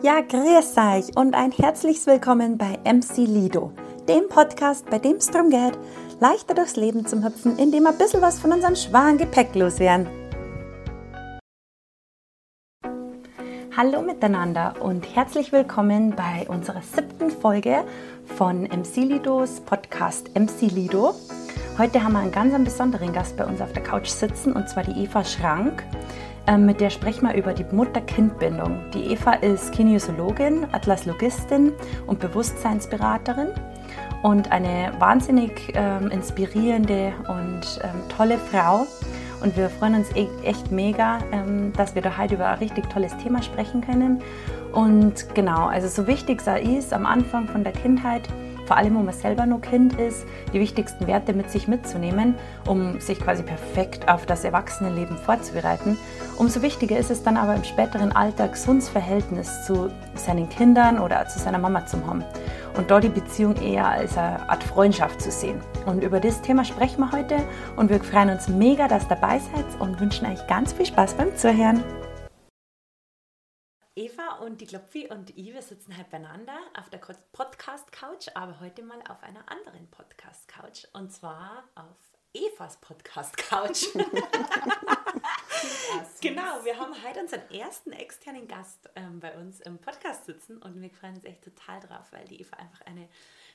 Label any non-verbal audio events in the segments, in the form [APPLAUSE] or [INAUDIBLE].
Ja, grüß euch und ein herzliches Willkommen bei MC Lido, dem Podcast, bei dem es darum geht, leichter durchs Leben zu hüpfen, indem wir ein bisschen was von unserem schweren Gepäck loswerden. Hallo miteinander und herzlich willkommen bei unserer siebten Folge von MC Lidos Podcast MC Lido. Heute haben wir einen ganz besonderen Gast bei uns auf der Couch sitzen und zwar die Eva Schrank. Ähm, mit der sprechen wir über die Mutter-Kind-Bindung. Die Eva ist Kinesiologin, Atlaslogistin und Bewusstseinsberaterin und eine wahnsinnig ähm, inspirierende und ähm, tolle Frau. Und wir freuen uns e echt mega, ähm, dass wir da heute über ein richtig tolles Thema sprechen können. Und genau, also so wichtig sei es am Anfang von der Kindheit, vor allem wo man selber noch Kind ist, die wichtigsten Werte mit sich mitzunehmen, um sich quasi perfekt auf das Erwachsenenleben vorzubereiten. Umso wichtiger ist es dann aber im späteren Alter, gesundes Verhältnis zu seinen Kindern oder zu seiner Mama zu haben. Und dort die Beziehung eher als eine Art Freundschaft zu sehen. Und über das Thema sprechen wir heute und wir freuen uns mega, dass ihr dabei seid und wünschen euch ganz viel Spaß beim Zuhören. Eva und die Klopfi und ich, wir sitzen halt beieinander auf der Podcast-Couch, aber heute mal auf einer anderen Podcast-Couch und zwar auf Evas Podcast-Couch. [LAUGHS] [LAUGHS] genau, wir haben heute unseren ersten externen Gast ähm, bei uns im Podcast sitzen und wir freuen uns echt total drauf, weil die Eva einfach eine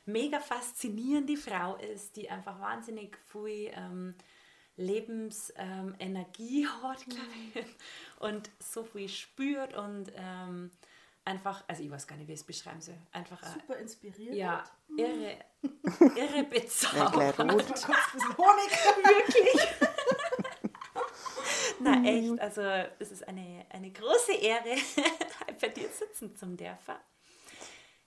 mega faszinierende Frau ist, die einfach wahnsinnig viel ähm, Lebensenergie ähm, hat, glaube ich, und so viel spürt und ähm, einfach, also ich weiß gar nicht, wie ich es beschreiben soll, einfach super inspirierend. Ja, irre, [LAUGHS] irre bezaubert. Ja, Honig. Wirklich. [LAUGHS] Na echt, also es ist eine, eine große Ehre, [LAUGHS] bei dir sitzen zum dürfen.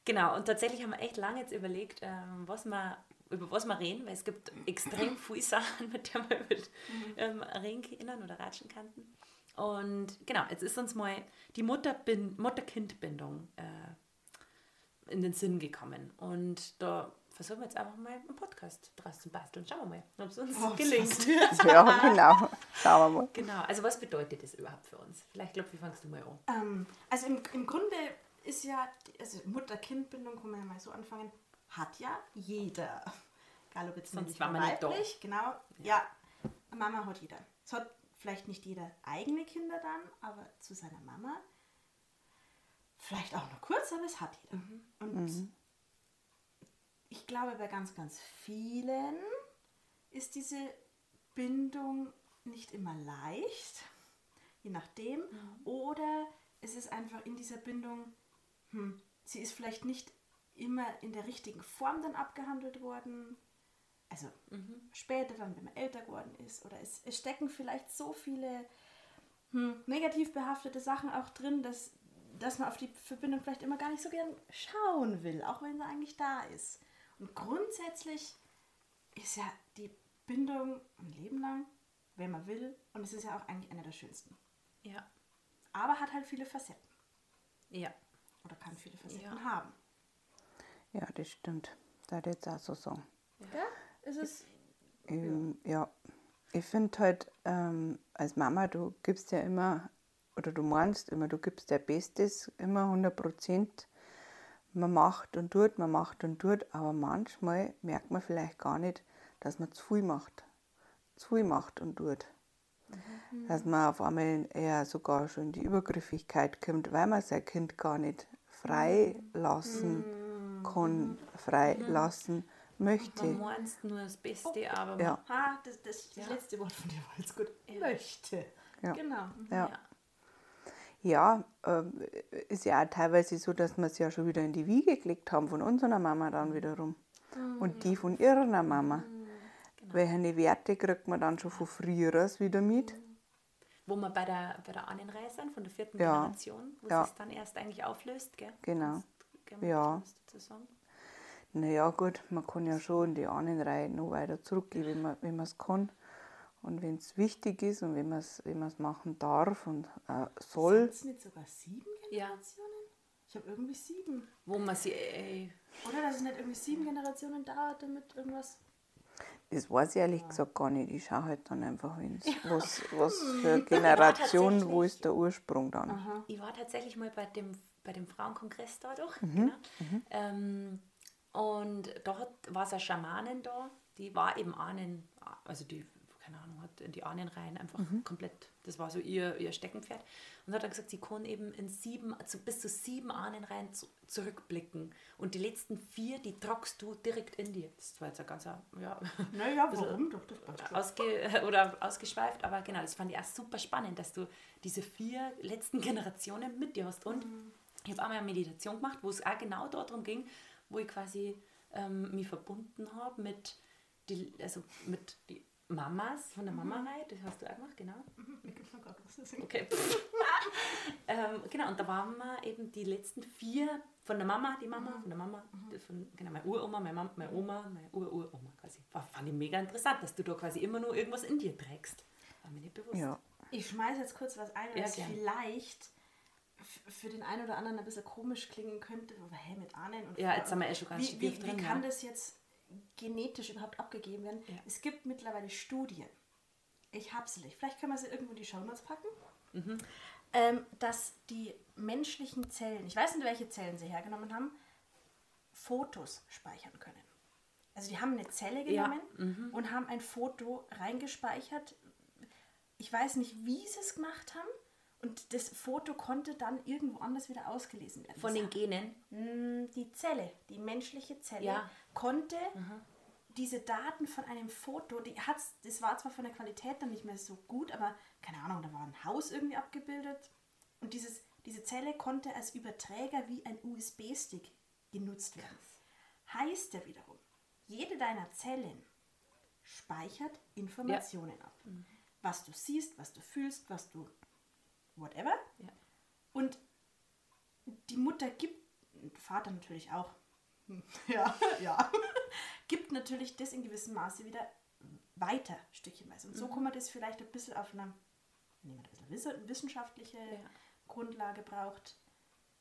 Genau, und tatsächlich haben wir echt lange jetzt überlegt, ähm, was wir, über was wir reden, weil es gibt extrem viele Sachen, [LAUGHS] mit denen wir über, mhm. ähm, reden können oder ratschen könnten. Und genau, jetzt ist uns mal die Mutter-Kind-Bindung äh, in den Sinn gekommen. Und da versuchen wir jetzt einfach mal einen Podcast draus zu basteln. Schauen wir mal, ob es uns oh, gelingt. [LAUGHS] Ja, genau. Schauen wir mal. Genau, also was bedeutet das überhaupt für uns? Vielleicht, glaube wie fangst du mal an? Ähm, also im, im Grunde ist ja, also Mutter-Kind-Bindung, kann man ja mal so anfangen, hat ja jeder. Egal ob jetzt Sonst war man weiblich, nicht genau. Ja. ja, Mama hat jeder. Es hat vielleicht nicht jeder eigene Kinder dann, aber zu seiner Mama. Vielleicht auch nur kurz, aber es hat jeder. Mhm. Und mhm. ich glaube, bei ganz, ganz vielen ist diese Bindung nicht immer leicht, je nachdem. Mhm. Oder es ist einfach in dieser Bindung, hm, sie ist vielleicht nicht immer in der richtigen Form dann abgehandelt worden also mhm. später dann, wenn man älter geworden ist, oder es, es stecken vielleicht so viele hm, negativ behaftete Sachen auch drin, dass, dass man auf die Verbindung vielleicht immer gar nicht so gern schauen will, auch wenn sie eigentlich da ist. Und grundsätzlich ist ja die Bindung ein Leben lang, wenn man will, und es ist ja auch eigentlich einer der schönsten. Ja. Aber hat halt viele Facetten. Ja. Oder kann viele Facetten ja. haben. Ja, das stimmt. Da jetzt auch so sagen. Ja? ist es. Ähm, ja. ich finde halt, ähm, als Mama, du gibst ja immer, oder du meinst immer, du gibst dein Bestes, immer 100 Prozent. Man macht und tut, man macht und tut, aber manchmal merkt man vielleicht gar nicht, dass man zu viel macht. Zu viel macht und tut. Mhm. Dass man auf einmal eher sogar schon in die Übergriffigkeit kommt, weil man sein Kind gar nicht freilassen mhm. Kann, freilassen möchte. Man meinst nur das Beste, oh, aber ja. ha, das, das, das ja. letzte Wort von dir war jetzt gut. Ja. Möchte. Ja. Genau. Ja. Ja, äh, ist ja auch teilweise so, dass wir es ja schon wieder in die Wiege gelegt haben von unserer Mama dann wiederum. Mhm. Und die von ihrer Mama. Mhm. Genau. Welche Werte kriegt man dann schon von früher wieder mit? Mhm. Wo wir bei der, bei der Ahnenreihe sind, von der vierten ja. Generation, wo ja. es dann erst eigentlich auflöst, gell? Genau. Ja. Naja, gut, man kann ja schon in die anderen Reihen noch weiter zurückgehen, wenn man wenn es kann. Und wenn es wichtig ist und wenn man es wenn machen darf und äh, soll. Sind es nicht sogar sieben Generationen? Ja. Ich habe irgendwie sieben. Wo man sie. Äh, Oder dass es nicht irgendwie sieben Generationen dauert, damit irgendwas. Das weiß ich ehrlich ja. gesagt gar nicht. Ich schaue halt dann einfach, wenn's, was, was [LAUGHS] für Generation, wo ist der Ursprung dann. Aha. Ich war tatsächlich mal bei dem bei dem Frauenkongress da doch. Genau. Ähm, und hat, war es eine Schamanin da, die war eben Ahnen, also die, keine Ahnung, hat in die Ahnenreihen einfach komplett, das war so ihr, ihr Steckenpferd. Und hat dann gesagt, sie kann eben in sieben, also bis zu sieben Ahnenreihen zu, zurückblicken. Und die letzten vier, die tragst du direkt in dir. Das war jetzt ein ganzer, ja, Naja, [LAUGHS] warum doch? Das passt ausge, [LAUGHS] oder ausgeschweift, aber genau, das fand ich auch super spannend, dass du diese vier letzten [LAUGHS] Generationen mit dir hast. Und ich habe einmal eine Meditation gemacht, wo es auch genau darum ging, wo ich quasi ähm, mich verbunden habe mit, die, also mit die Mamas von der Mama-Reihe, das hast du auch gemacht, genau. Denn? Okay. [LAUGHS] ähm, genau, und da waren wir eben die letzten vier von der Mama, die Mama, von der Mama, von, genau, meine Uroma, meine, Mama, meine Oma, meine Ururoma quasi. War, fand ich mega interessant, dass du da quasi immer nur irgendwas in dir trägst. War mir nicht bewusst. Ja. Ich schmeiße jetzt kurz was ein, Ja, was gern. vielleicht für den einen oder anderen ein bisschen komisch klingen könnte. Aber hey, mit Ahnen und Ja, jetzt haben wir eh schon ganz wie, wie, wie drin, kann ja. das jetzt genetisch überhaupt abgegeben werden? Ja. Es gibt mittlerweile Studien. Ich habe sie nicht. Vielleicht können wir sie irgendwo in die Shownotes packen. Mhm. Ähm, dass die menschlichen Zellen, ich weiß nicht, welche Zellen sie hergenommen haben, Fotos speichern können. Also die haben eine Zelle Ja, genommen und haben ein Foto reingespeichert. Ich weiß nicht, wie sie es gemacht haben. Und das Foto konnte dann irgendwo anders wieder ausgelesen werden. Von den Genen. Mm, die Zelle, die menschliche Zelle, Ja. konnte diese Daten von einem Foto, die hat's, das war zwar von der Qualität dann nicht mehr so gut, aber keine Ahnung, da war ein Haus irgendwie abgebildet und dieses, diese Zelle konnte als Überträger wie ein USB-Stick genutzt werden. Heißt ja wiederum, jede deiner Zellen speichert Informationen ab. Was du siehst, was du fühlst, was du whatever. Ja. Und die Mutter gibt, Vater natürlich auch, [LAUGHS] ja, ja, [LAUGHS] gibt natürlich das in gewissem Maße wieder weiter, stückchenweise. Und so kann man das vielleicht ein bisschen auf einer, wenn jemand ein bisschen wisse- wissenschaftliche Grundlage braucht,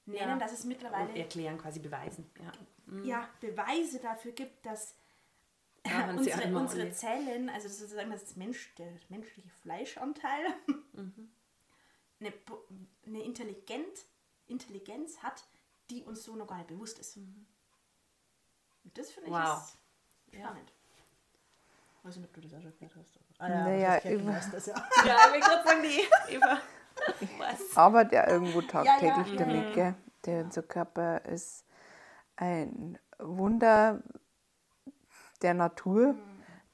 nennen, Ja. dass es Und mittlerweile erklären, quasi beweisen. Ja. ja, Beweise dafür gibt, dass Ja, [LAUGHS] unsere, unsere. Zellen, also sozusagen das Mensch, der menschliche Fleischanteil, Mhm. Eine, eine Intelligent, Intelligenz hat, die uns so noch gar nicht bewusst ist. Und das finde ich Wow. spannend. Weiß nicht, ob du das auch schon gehört hast. Ah, Naja, das kennt über- das, ja. [LAUGHS] Ja, ich will gerade sagen, die Eva. [LAUGHS] Was? arbeitet ja irgendwo tagtäglich ja. damit, gell? Der, unser Körper ist ein Wunder der Natur.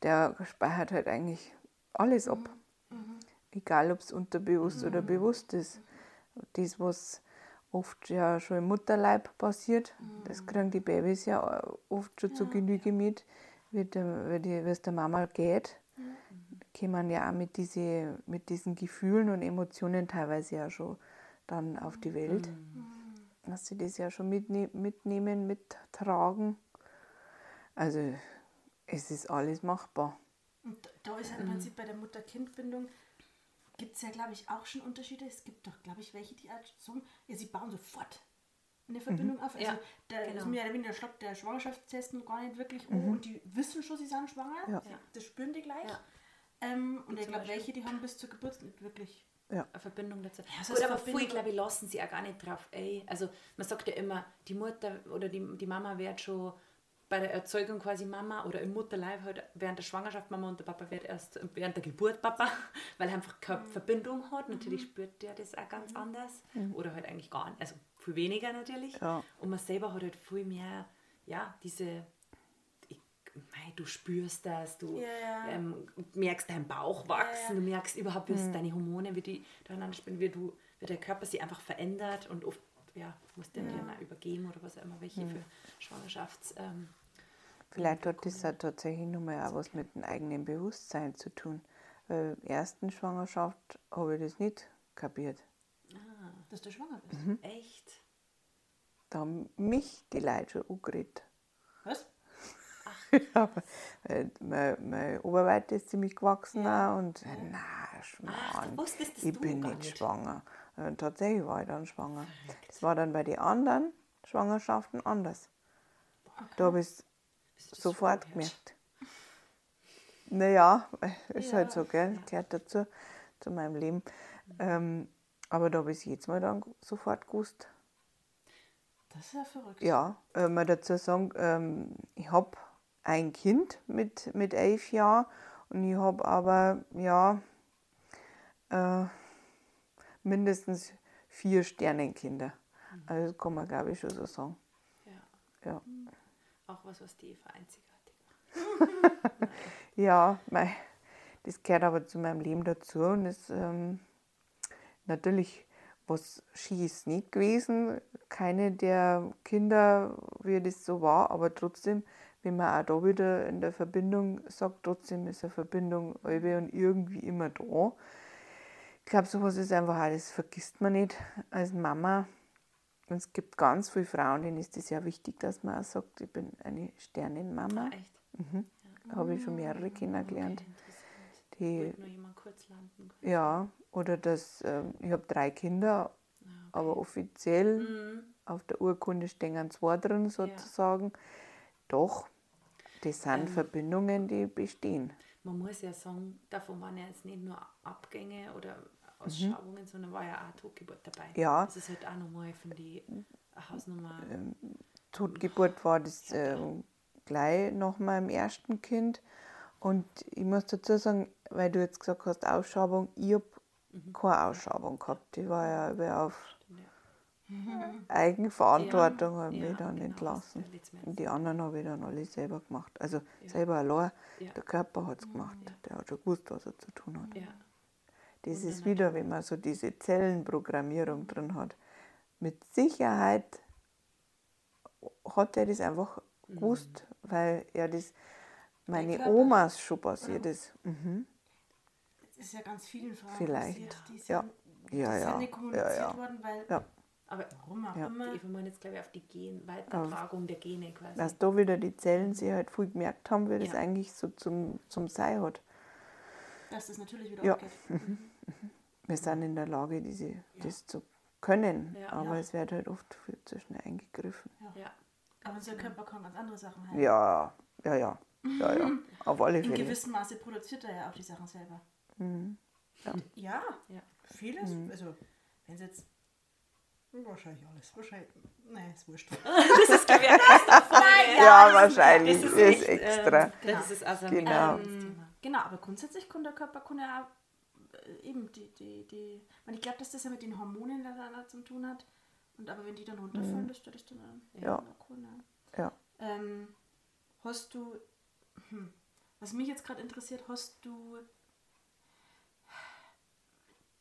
Der speichert halt eigentlich alles ab. Egal, ob es unterbewusst oder bewusst ist. Das, was oft ja schon im Mutterleib passiert, das kriegen die Babys ja oft schon zu Genüge mit, wie, es der Mama geht kommen ja auch mit, diese, mit diesen Gefühlen und Emotionen teilweise ja schon dann auf die Welt. Dass sie das ja schon mitne mitnehmen, mittragen. Also es ist alles machbar. Und da ist ja im Prinzip bei der Mutter-Kind-Bindung, gibt es ja, glaube ich, auch schon Unterschiede. Es gibt doch, glaube ich, welche, die halt sagen, ja, sie bauen sofort eine Verbindung auf. Also Ja, da genau. ist mir ja der weniger schlappt der Schwangerschaftstest noch gar nicht wirklich um und die wissen schon, sie sind schwanger. Ja. Das spüren die gleich. Ja. Ähm, und ich glaube, welche, die haben bis zur Geburt nicht wirklich. eine Verbindung dazu. Ja, so Gut, aber viele, glaube ich, lassen sie auch gar nicht drauf. Ey, also man sagt ja immer, die Mutter oder die, die Mama wird schon bei der Erzeugung quasi Mama oder im Mutterleib halt während der Schwangerschaft Mama und der Papa wird erst während der Geburt Papa, [LAUGHS] weil er einfach keine Verbindung hat. Natürlich spürt der das auch ganz anders oder halt eigentlich gar nicht, also viel weniger natürlich. Ja. Und man selber hat halt viel mehr, ja, diese ich, mei, du spürst das, du Ja, ja. ähm, merkst deinen Bauch wachsen, du merkst überhaupt, wie es deine Hormone, wie die durcheinander spielen, wie, du, wie der Körper sich einfach verändert und oft ja, musst du dir mal übergeben oder was auch immer, welche für Schwangerschafts... Ähm, Vielleicht hat das auch tatsächlich nochmal auch was mit dem eigenen Bewusstsein zu tun. Weil in der ersten Schwangerschaft habe ich das nicht kapiert. Dass du schwanger bist. Mhm. echt? Da haben mich die Leute schon angeredet. Was? [LAUGHS] Ja, weil meine, meine Oberweite ist ziemlich gewachsen auch und na, Schmarrn, wusstest ich bin nicht nicht. schwanger. Und tatsächlich war ich dann schwanger. Das war dann bei den anderen Schwangerschaften anders. Da habe ich es sofort gemerkt. Naja, ist halt so, gell? Gehört dazu, zu meinem Leben. Ähm, aber da habe ich es jetzt mal dann sofort gewusst. Das ist ja verrückt. Ja, äh, man dazu sagen, ähm, ich habe ein Kind mit, mit elf Jahren und ich habe aber, ja, äh, mindestens vier Sternenkinder. Also das kann man, glaube ich, schon so sagen. Ja. Ja, Auch was, was die Eva einzigartig macht. [LAUGHS] ja mei, das gehört aber zu meinem Leben dazu und ist ähm, natürlich was Skis nicht gewesen. Keine der Kinder, wie das so war, aber trotzdem, wenn man auch da wieder in der Verbindung sagt, trotzdem ist eine Verbindung und irgendwie immer da. Ich glaube, sowas ist einfach das vergisst man nicht als Mama. Und es gibt ganz viele Frauen, denen ist es ja wichtig, dass man auch sagt, ich bin eine Sternenmama. Ah, echt? Da habe ich schon mehrere. Okay. Die, Wollte nur jemand kurz landen. ja, oder das, ähm, ich habe drei Kinder, aber offiziell Mhm. auf der Urkunde stehen zwei drin sozusagen. Doch, das sind Ähm. Verbindungen, die bestehen. Man muss ja sagen, davon waren ja jetzt nicht nur Abgänge oder Ausschabungen, sondern war ja auch Totgeburt dabei. Ja. Das ist halt auch nochmal von die Hausnummer. Totgeburt war das ähm, gleich nach meinem ersten Kind. Und ich muss dazu sagen, weil du jetzt gesagt hast, Ausschabung, ich habe keine Ausschabung gehabt. Die war ja über auf [LAUGHS] Eigenverantwortung habe ich ja, mich dann genau, entlassen. Und die anderen habe ich dann alle selber gemacht. Also selber allein. Ja. Der Körper hat es gemacht. Der hat schon gewusst, was er zu tun hat. Ja. Das ist wieder, wenn man so diese Zellenprogrammierung drin hat. Mit Sicherheit hat er das einfach gewusst, weil er das meine. Omas schon passiert ist. Mhm. Das ist ja ganz vielen Frauen Vielleicht. passiert. Die sind, Ja. Ja, ja. nicht kommuniziert Ja, ja. worden, weil Ja. Aber warum auch Ja. immer. Eva meint jetzt, glaube ich, auf die Gen Weitertragung der Gene quasi. Dass da wieder die Zellen sich halt viel gemerkt haben, wie das Ja. eigentlich so zum, zum Sein hat. dass das natürlich wieder Ja. abgeht. [LAUGHS] Wir sind in der Lage, diese, das zu können, Ja. aber Ja. es wird halt oft viel zu schnell eingegriffen. ja. Aber unser Körper kann ganz andere Sachen halten. Ja, ja, ja. Ja, ja. [LAUGHS] Auf alle In Fälle. gewissem Maße produziert er ja auch die Sachen selber. Mhm. Ja, Ja. vieles. Also, wenn es jetzt. Wahrscheinlich alles. Wahrscheinlich. Nee, ist wurscht. [LAUGHS] Das ist, Folge. Ja, wahrscheinlich. Das ist, ist, echt, extra. Ähm, das ist also ein Genau. Thema. Genau, aber grundsätzlich kann der Körper kann ja auch, eben die, die, die. Und ich glaube, dass das ja mit den Hormonen da, zu tun hat. Und aber wenn die dann runterfallen, das das dann auch- Ja. cool, ne? ja. Ähm, hast du, hm, was mich jetzt gerade interessiert, hast du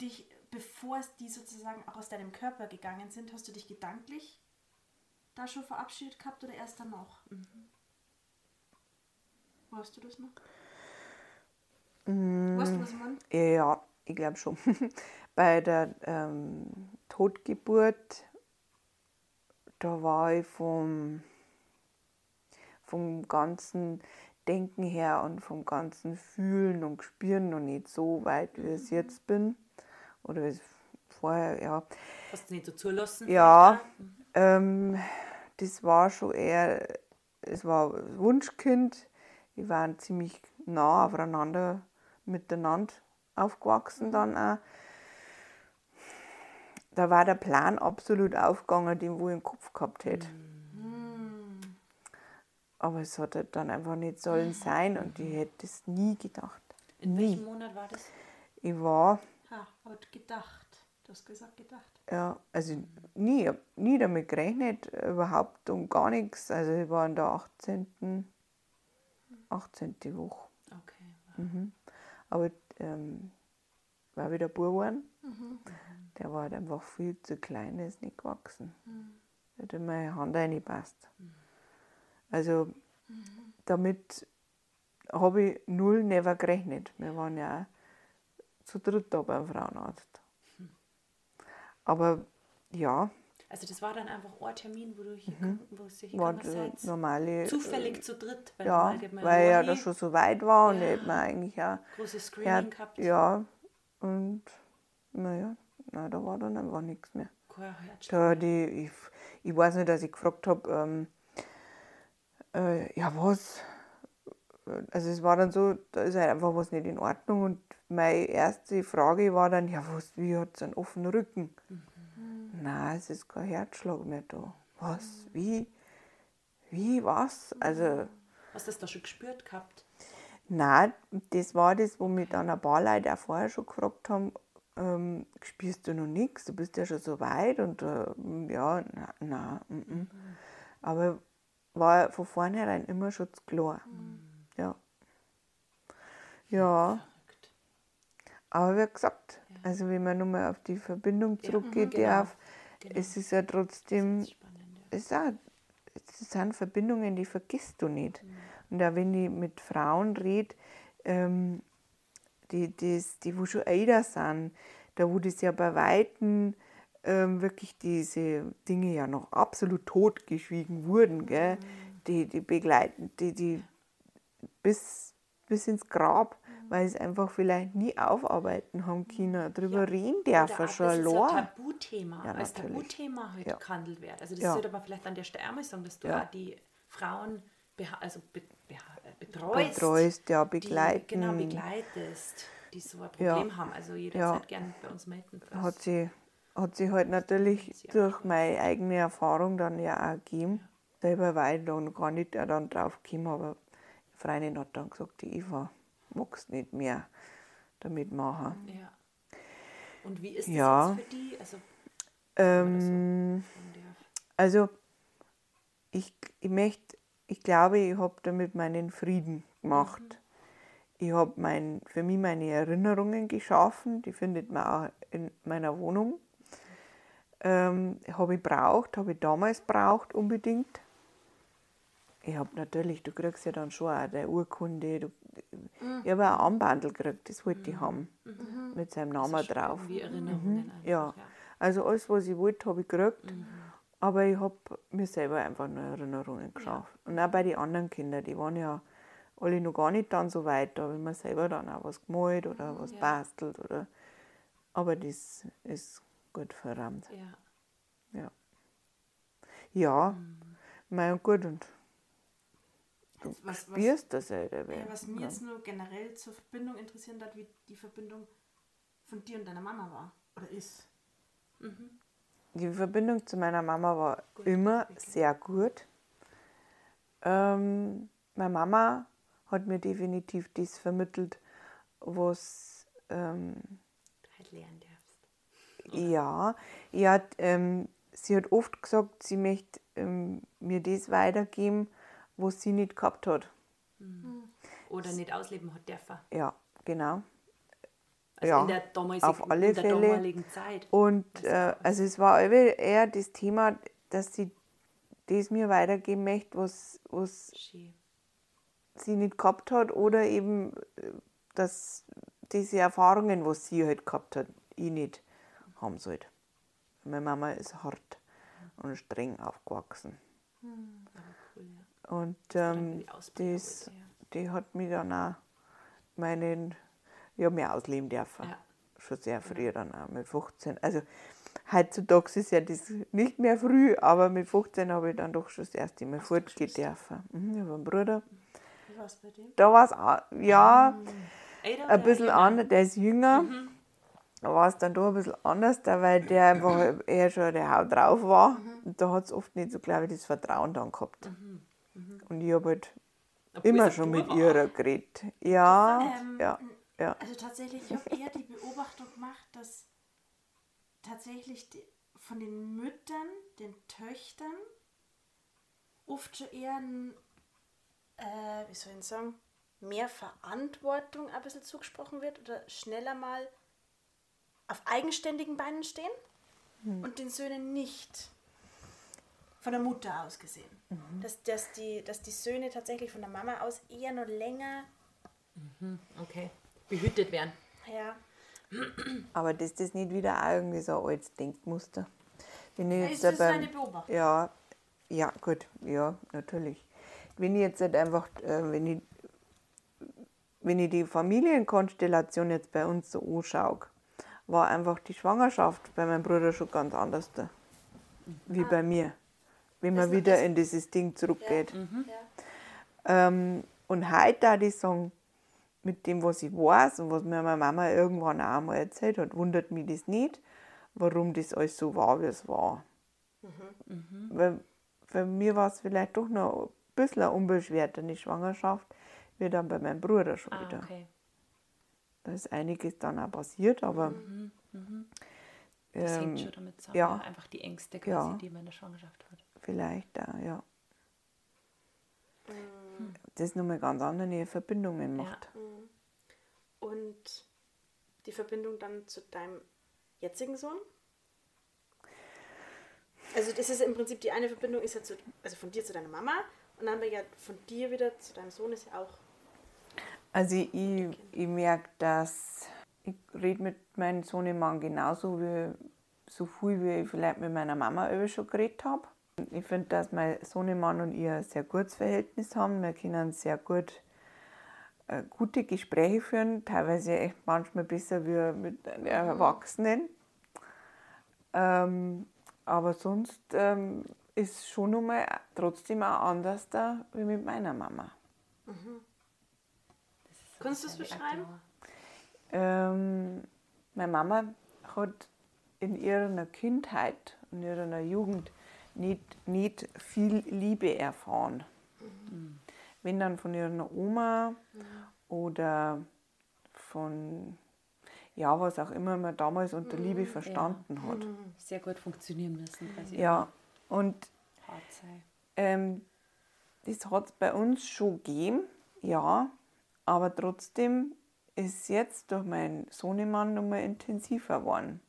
dich, bevor die sozusagen auch aus deinem Körper gegangen sind, hast du dich gedanklich da schon verabschiedet gehabt oder erst danach? Weißt du das noch? Weißt du, was ich meine? Ja, ich glaube schon. [LAUGHS] Bei der ähm, Totgeburt, da war ich vom, vom ganzen Denken her und vom ganzen Fühlen und Spüren noch nicht so weit, wie ich es jetzt bin. Oder wie es vorher, ja. Hast du nicht so zulassen? Ja, ähm, das war schon eher, es war Wunschkind. Wir waren ziemlich nah aufeinander miteinander aufgewachsen dann auch. Da war der Plan absolut aufgegangen, den wo ich im Kopf gehabt hätte. Aber es hat halt dann einfach nicht sollen sein und ich hätte es nie gedacht. In welchem Monat war das? Ich war Ha, aber gedacht. Du hast gesagt, gedacht. Ja, also nie, nie damit gerechnet, überhaupt um gar nichts. Also ich war in der 18. 18. Woche. Okay. Aber ähm, war wieder Bub geworden. Der war halt einfach viel zu klein, der ist nicht gewachsen. Hätte in meine Hand reingepasst. Also damit habe ich null never gerechnet. Wir waren ja zu dritt da beim Frauenarzt. Aber ja, Also das war dann einfach ein Termin, wo du hier, Mhm. war gegangen der seid. normale. Zufällig zu dritt, weil Ja, weil er alleine. da schon so weit war und Ja. man eigentlich auch. großes Screening Ja, gehabt. ja, und naja, na, da war dann einfach nichts mehr. Da die, ich, ich weiß nicht, dass ich gefragt habe, ähm, äh, ja was? Also es war dann so, da ist halt einfach was nicht in Ordnung und meine erste Frage war dann, ja was, wie hat es einen offenen Rücken? Nein, es ist kein Herzschlag mehr da. was, wie, wie, was? Also, Hast du das da schon gespürt gehabt? nein, das war das, wo mich dann ein paar Leute auch vorher schon gefragt haben, ähm, spürst du noch nichts, du bist ja schon so weit und äh, ja, nein, nein, mm, mm. aber war von vornherein immer schon zu klar. Ja. Ja. Verrückt. Aber wie gesagt, also wenn man nochmal auf die Verbindung zurückgeht, genau, darf, genau. es ist ja trotzdem. Ja. es, ist auch, es sind Verbindungen, die vergisst du nicht. Mhm. Und auch wenn ich mit Frauen rede, ähm, die, das, die wo schon älter sind, da wo das ja bei Weitem ähm, wirklich diese Dinge ja noch absolut totgeschwiegen wurden, gell? Die, die begleiten, die, die bis, bis ins Grab, weil sie es einfach vielleicht nie aufarbeiten haben können. Darüber reden Oder dürfen schon so allein. ein Tabuthema, Ja, als. Tabuthema halt Ja. gehandelt wird. Also das Ja. sollte man vielleicht an der Stelle einmal sagen, dass du Ja. auch die Frauen also be betreust, Betreust, ja, die, begleiten. genau, begleitest, die so ein Ja. Problem haben. Also jederzeit gern bei uns melden. hat sie, hat sie halt natürlich Sie durch meine eigene Erfahrung dann ja auch gegeben. Selber war ich dann gar nicht dann drauf gekommen, aber die Freundin hat dann gesagt, die Eva, magst nicht mehr damit machen. Ja. Und wie ist Ja. das jetzt für die? Also, Ähm, also ich, ich möchte, ich glaube, ich habe damit meinen Frieden gemacht. Ich habe mein, für mich meine Erinnerungen geschaffen, die findet man auch in meiner Wohnung. Ähm, habe ich braucht, habe ich damals braucht unbedingt. Ich habe natürlich, du kriegst ja dann schon auch deine Urkunde. Du, Ich habe auch ein Armbandel gekriegt, das wollte ich haben. Mit seinem Namen also drauf. Irgendwie Erinnerungen einfach, Ja. Also alles, was ich wollte, habe ich gekriegt. Aber ich habe mir selber einfach nur Erinnerungen geschafft. Und auch bei den anderen Kindern, die waren ja alle noch gar nicht dann so weit, da habe ich mir selber dann auch was gemalt oder was Ja. bastelt. Oder aber das ist gut verrammt. Ja. Ja. Ja, mein gut, und Was, was, spürst das halt. ja, was mir jetzt nur generell zur Verbindung interessieren hat, wie die Verbindung von dir und deiner Mama war oder ist. Die Verbindung zu meiner Mama war Gut, immer sehr gut. Ähm, meine Mama hat mir definitiv das vermittelt, was ähm, Du halt lernen darfst. ja, ich hat, ähm, sie hat oft gesagt, sie möchte ähm, mir das weitergeben, was sie nicht gehabt hat. Oder nicht ausleben hat dürfen. Ja, genau. Also Ja, in der damaligen, auf alle in der Fälle. damaligen Zeit. Und Das äh, also es war eher das Thema, dass sie das mir weitergeben möchte, was, was Schön. sie nicht gehabt hat oder eben, äh, dass diese Erfahrungen, was sie halt gehabt hat, ich nicht haben sollte. Meine Mama ist hart und streng aufgewachsen. Aber cool, ja. Und ähm, die das, ja. die hat mich dann auch meinen, habe mich ausleben dürfen. Ja. Schon sehr früh dann auch, mit 15. Also heutzutage ist ja das nicht mehr früh, aber mit 15 habe ich dann doch schon das erste Mal fortgehen dürfen. Mhm, ich habe einen Bruder. Wie war es bei dem? Da war es, ja, Älter ein oder bisschen anders, der ist jünger. Mhm. Da war es dann doch ein bisschen anders, da, weil der einfach eher schon der Haut drauf war. Mhm. Und da hat es oft nicht so, glaube ich, das Vertrauen dann gehabt. Mhm. Und ich habe halt Obwohl immer schon mit Bub ihr war. geredet. Ja, Ähm, ja, ja. Also tatsächlich, ich habe eher die Beobachtung gemacht, dass tatsächlich von den Müttern, den Töchtern, oft schon eher ein, äh, wie soll ich sagen, mehr Verantwortung ein bisschen zugesprochen wird oder schneller mal auf eigenständigen Beinen stehen und den Söhnen nicht. Von der Mutter aus gesehen. Dass, dass, die, dass die Söhne tatsächlich von der Mama aus eher noch länger Okay. Behütet werden. ja, Aber das ist nicht wieder auch irgendwie so ein altes Denkmuster. Wenn ich jetzt ist beim- eine Beobachtung. Ja, ja, gut, ja, natürlich. Wenn ich jetzt halt einfach, äh, wenn ich, wenn ich die Familienkonstellation jetzt bei uns so anschaue, war einfach die Schwangerschaft bei meinem Bruder schon ganz anders da, wie bei mir. Wenn man wieder in dieses Ding zurückgeht. Ja. Ähm, und heute da die sagen, mit dem, was ich weiß und was mir meine Mama irgendwann auch mal erzählt hat, wundert mich das nicht, warum das alles so war, wie es war. Weil bei mir war es vielleicht doch noch ein bisschen unbeschwerter, eine Schwangerschaft, wie dann bei meinem Bruder schon Ah, wieder. okay. Da ist einiges dann auch passiert, aber Das ähm, hängt schon damit zusammen. ja. Ja. Einfach die Ängste quasi, Ja. die man in der Schwangerschaft hat. Vielleicht auch, ja. Das nochmal ganz andere Verbindungen macht. Und die Verbindung dann zu deinem jetzigen Sohn? Also das ist im Prinzip die eine Verbindung ist ja zu, also von dir zu deiner Mama und dann ja von dir wieder zu deinem Sohn ist ja auch Also ich, ich merke, dass ich rede mit meinem Sohnemann genauso wie so viel, wie ich vielleicht mit meiner Mama über schon geredet habe. Ich finde, dass mein Sohnemann und ich ein sehr gutes Verhältnis haben. Wir können sehr gut äh, gute Gespräche führen, teilweise echt manchmal besser wie mit einem Erwachsenen. Ähm, aber sonst ähm, ist schon nochmal trotzdem auch anders da wie mit meiner Mama. Kannst du es beschreiben? Ähm, meine Mama hat in ihrer Kindheit, in ihrer Jugend nicht, nicht viel Liebe erfahren. Wenn dann von ihrer Oma oder von, ja, was auch immer man damals unter Liebe verstanden hat. Sehr gut funktionieren müssen. Quasi. Ja, und ähm, das hat es bei uns schon gegeben, ja, aber trotzdem ist jetzt durch meinen Sohnemann nochmal intensiver geworden.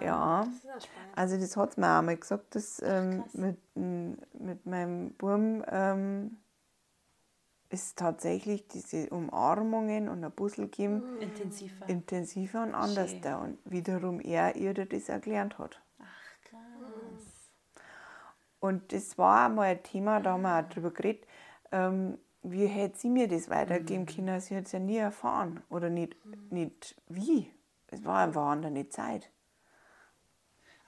Ja, Das auch also das hat es mir auch mal gesagt, dass ähm, mit, m- mit meinem Burm ähm, ist tatsächlich diese Umarmungen und ein Puzzle geben Intensiver. intensiver und anders Schön. da und wiederum er ihr das erklärt hat. Ach, krass. Und das war einmal ein Thema, da haben wir auch drüber geredet, ähm, wie hätte sie mir das weitergeben können? Sie hat es ja nie erfahren. Oder nicht, nicht wie. Es war einfach eine andere Zeit.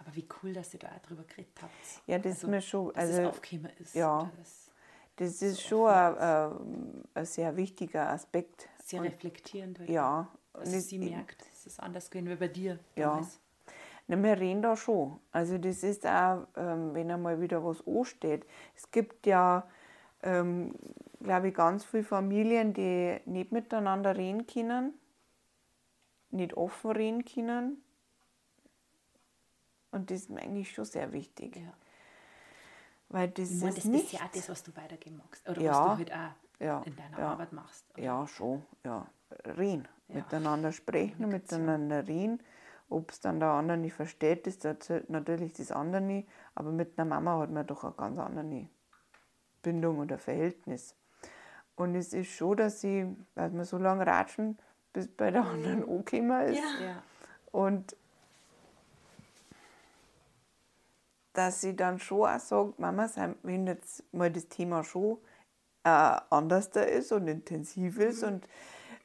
Aber wie cool, dass ihr da auch drüber geredet habt. Ja, das ist mir schon- Dass also, es aufgekommen ist. ja. Das Das ist schon ein, ein, ein sehr wichtiger Aspekt. sehr Und- reflektierend. halt. Ja. Also sie merkt, es ist anders gewesen wie bei dir. Ja. damals. Na, wir reden da schon. Also das ist auch, ähm, wenn einmal wieder was ansteht. Es gibt ja, ähm, glaube ich, ganz viele Familien, die nicht miteinander reden können, nicht offen reden können. Und das ist mir eigentlich schon sehr wichtig. Ja. Weil das Ich meine, ist das nicht... ist ja auch das, was du weitergeben magst. Oder Ja. was du halt auch Ja, in deiner ja. Arbeit machst. oder? Ja, schon, ja. Reden. Miteinander sprechen, miteinander reden. Ob es dann der andere nicht versteht, ist natürlich das andere nicht. Aber mit einer Mama hat man doch eine ganz andere Bindung oder Verhältnis. Und es ist schon, dass sie, dass wir so lange ratschen, bis bei der anderen angekommen ist. Und dass sie dann schon auch sagt, Mama, wenn jetzt mal das Thema schon äh, anders da ist und intensiv ist und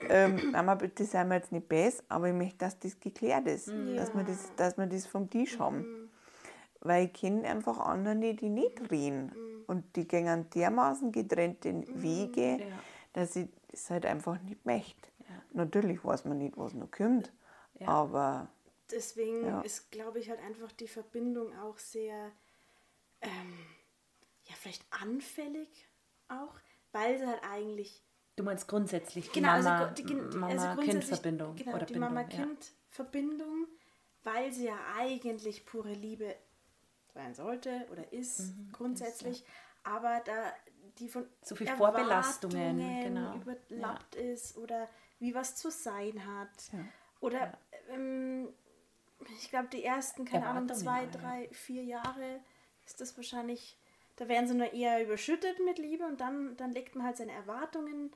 ähm, Mama, bitte sei mir jetzt nicht besser, aber ich möchte, dass das geklärt ist, dass, wir das, dass wir das vom Tisch haben. Weil ich kenne einfach andere, die nicht reden. Und die gehen dermaßen getrennte Wege, Ja. dass ich es halt einfach nicht möchte. Natürlich weiß man nicht, was noch kommt, Ja. aber Deswegen Ja. ist, glaube ich, halt einfach die Verbindung auch sehr, ähm, ja, vielleicht anfällig auch, weil sie halt eigentlich Du meinst grundsätzlich die Genau, also Mama, die, also grundsätzlich- Mama-Kind-Verbindung. Genau, oder die Bindung, ja. Mama-Kind-Verbindung, weil sie ja eigentlich pure Liebe sein sollte oder ist, Mhm, grundsätzlich, aber da die von So viel Vorbelastungen, genau. überlappt ist oder wie was zu sein hat. Oder ähm, ich glaube, die ersten, keine Ahnung, zwei, ja. drei, vier Jahre ist das wahrscheinlich, da werden sie nur eher überschüttet mit Liebe und dann, dann legt man halt seine Erwartungen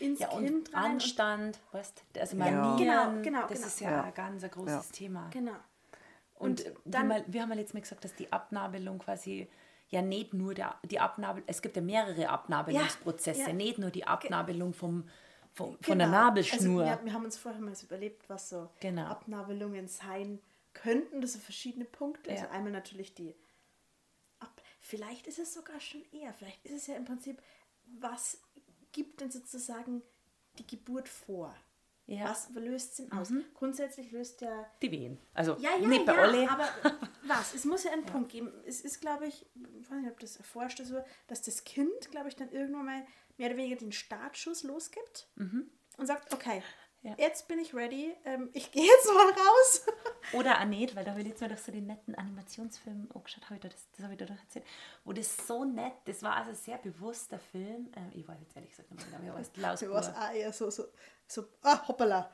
ins Ja, und Kind rein. und Anstand, weißt also Ja. Manieren, Genau, genau, das genau. ist ja, Ja. ein ganz ein großes Ja. Thema. Genau. Und, Und dann- mal, wir haben ja letztes Mal gesagt, dass die Abnabelung quasi ja nicht nur der, die Abnabel, es gibt ja mehrere Abnabelungsprozesse, Ja, ja. nicht nur die Abnabelung vom, von der Genau. Nabelschnur. Also wir, wir haben uns vorher mal so überlebt, was so Genau. Abnabelungen sein könnten. Das sind verschiedene Punkte. Also Ja. einmal natürlich die Ab. Vielleicht ist es sogar schon eher. Vielleicht ist es ja im Prinzip, was gibt denn sozusagen die Geburt vor? Ja. Was löst es denn aus? Grundsätzlich löst ja Die Wehen. Also ja, ja, nicht bei ja, alle. aber [LAUGHS] was? Es muss ja einen Punkt geben. Es ist, glaube ich, ich weiß nicht, ob das erforscht ist, so, dass das Kind, glaube ich, dann irgendwann mal mehr oder weniger den Startschuss losgibt und sagt, okay, Ja. jetzt bin ich ready, ähm, ich gehe jetzt mal raus. [LAUGHS] Oder nicht, weil da habe ich jetzt mal doch so den netten Animationsfilm angeschaut, habe ich da das, das habe ich da doch erzählt, wo das so nett, das war also ein sehr bewusster Film, ähm, ich weiß jetzt ehrlich gesagt nicht mehr, wie heißt Laus Du warst auch eher so, so, so ah, hoppala,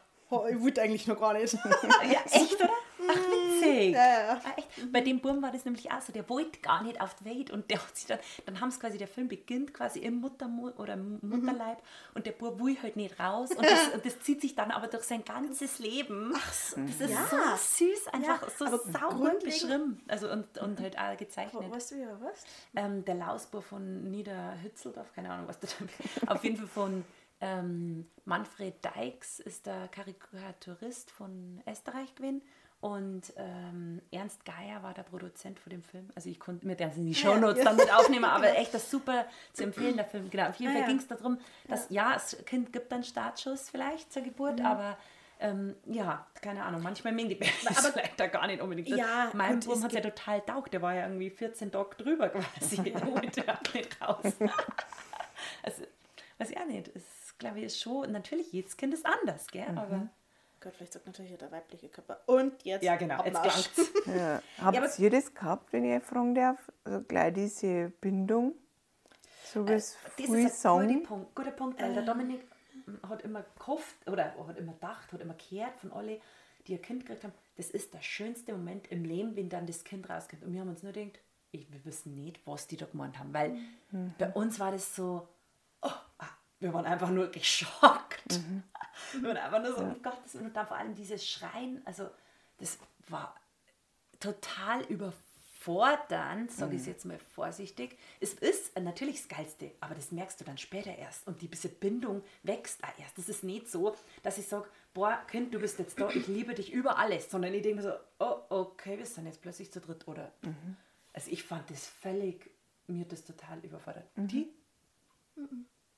ich wollte eigentlich noch gar nicht. [LAUGHS] Ja, echt, oder? [LAUGHS] Ach, witzig. Ja, ja. Ah, echt. Bei dem Burm war das nämlich auch so, der wollte gar nicht auf die Welt und der hat sich dann, dann haben sie quasi, der Film beginnt quasi im Muttermu oder im Mutterleib und der Bub will halt nicht raus und das, [LAUGHS] und das zieht sich dann aber durch sein ganzes Leben. Ach so. Das ist Ja. so süß, einfach so saugut beschrieben also und, und halt auch gezeichnet. weißt du ja was? Ähm, der Lausbur von Niederhützeldorf, keine Ahnung, was da Auf jeden Fall von ähm, Manfred Deix ist der Karikaturist von Österreich gewesen. Und ähm, Ernst Geier war der Produzent von dem Film. Also ich konnte mir das in die Shownotes ja. dann mit aufnehmen, [LAUGHS] aber echt das super zu empfehlen, der Film. Genau, auf jeden Ah, Fall ja. ging es darum, dass ja. das Kind gibt einen Startschuss vielleicht zur Geburt, Mhm. aber ähm, ja, keine Ahnung, manchmal die Babys [LAUGHS] vielleicht da gar nicht unbedingt. Ja, mein und Bruder hat ja total taugt, der war ja irgendwie 14 Tage drüber quasi. [LAUGHS] Der wollte ja auch nicht raus. also, weiß ich auch nicht. Es, glaube ich, ist schon, natürlich, jedes Kind ist anders, gell? Mhm. Aber Gott, vielleicht sagt natürlich der weibliche Körper. Und jetzt ja, genau, jetzt klangt's. [LAUGHS] Ja. Habt aber- ihr das gehabt, wenn ich fragen darf? Also gleich diese Bindung? So wie es Das früh ist ein guter sagen? Punkt, guter Punkt, weil der Dominik hat immer gehofft oder hat immer gedacht, hat immer gehört von alle, die ein Kind gekriegt haben, das ist der schönste Moment im Leben, wenn dann das Kind rauskommt. Und wir haben uns nur gedacht, ich, wir wissen nicht, was die da gemeint haben, weil bei uns war das so, wir waren einfach nur geschockt. [LAUGHS] Wir waren einfach nur so, um Gottes Willen, und dann vor allem dieses Schreien, also das war total überfordernd, sage ich es jetzt mal vorsichtig. Es ist natürlich das Geilste, aber das merkst du dann später erst. Und die diese Bindung wächst auch erst. Das ist nicht so, dass ich sage, boah, Kind, du bist jetzt da, ich liebe dich über alles, sondern ich denke mir so, oh, okay, wir sind jetzt plötzlich zu dritt. Oder, also ich fand das völlig, mir das total überfordert. Die?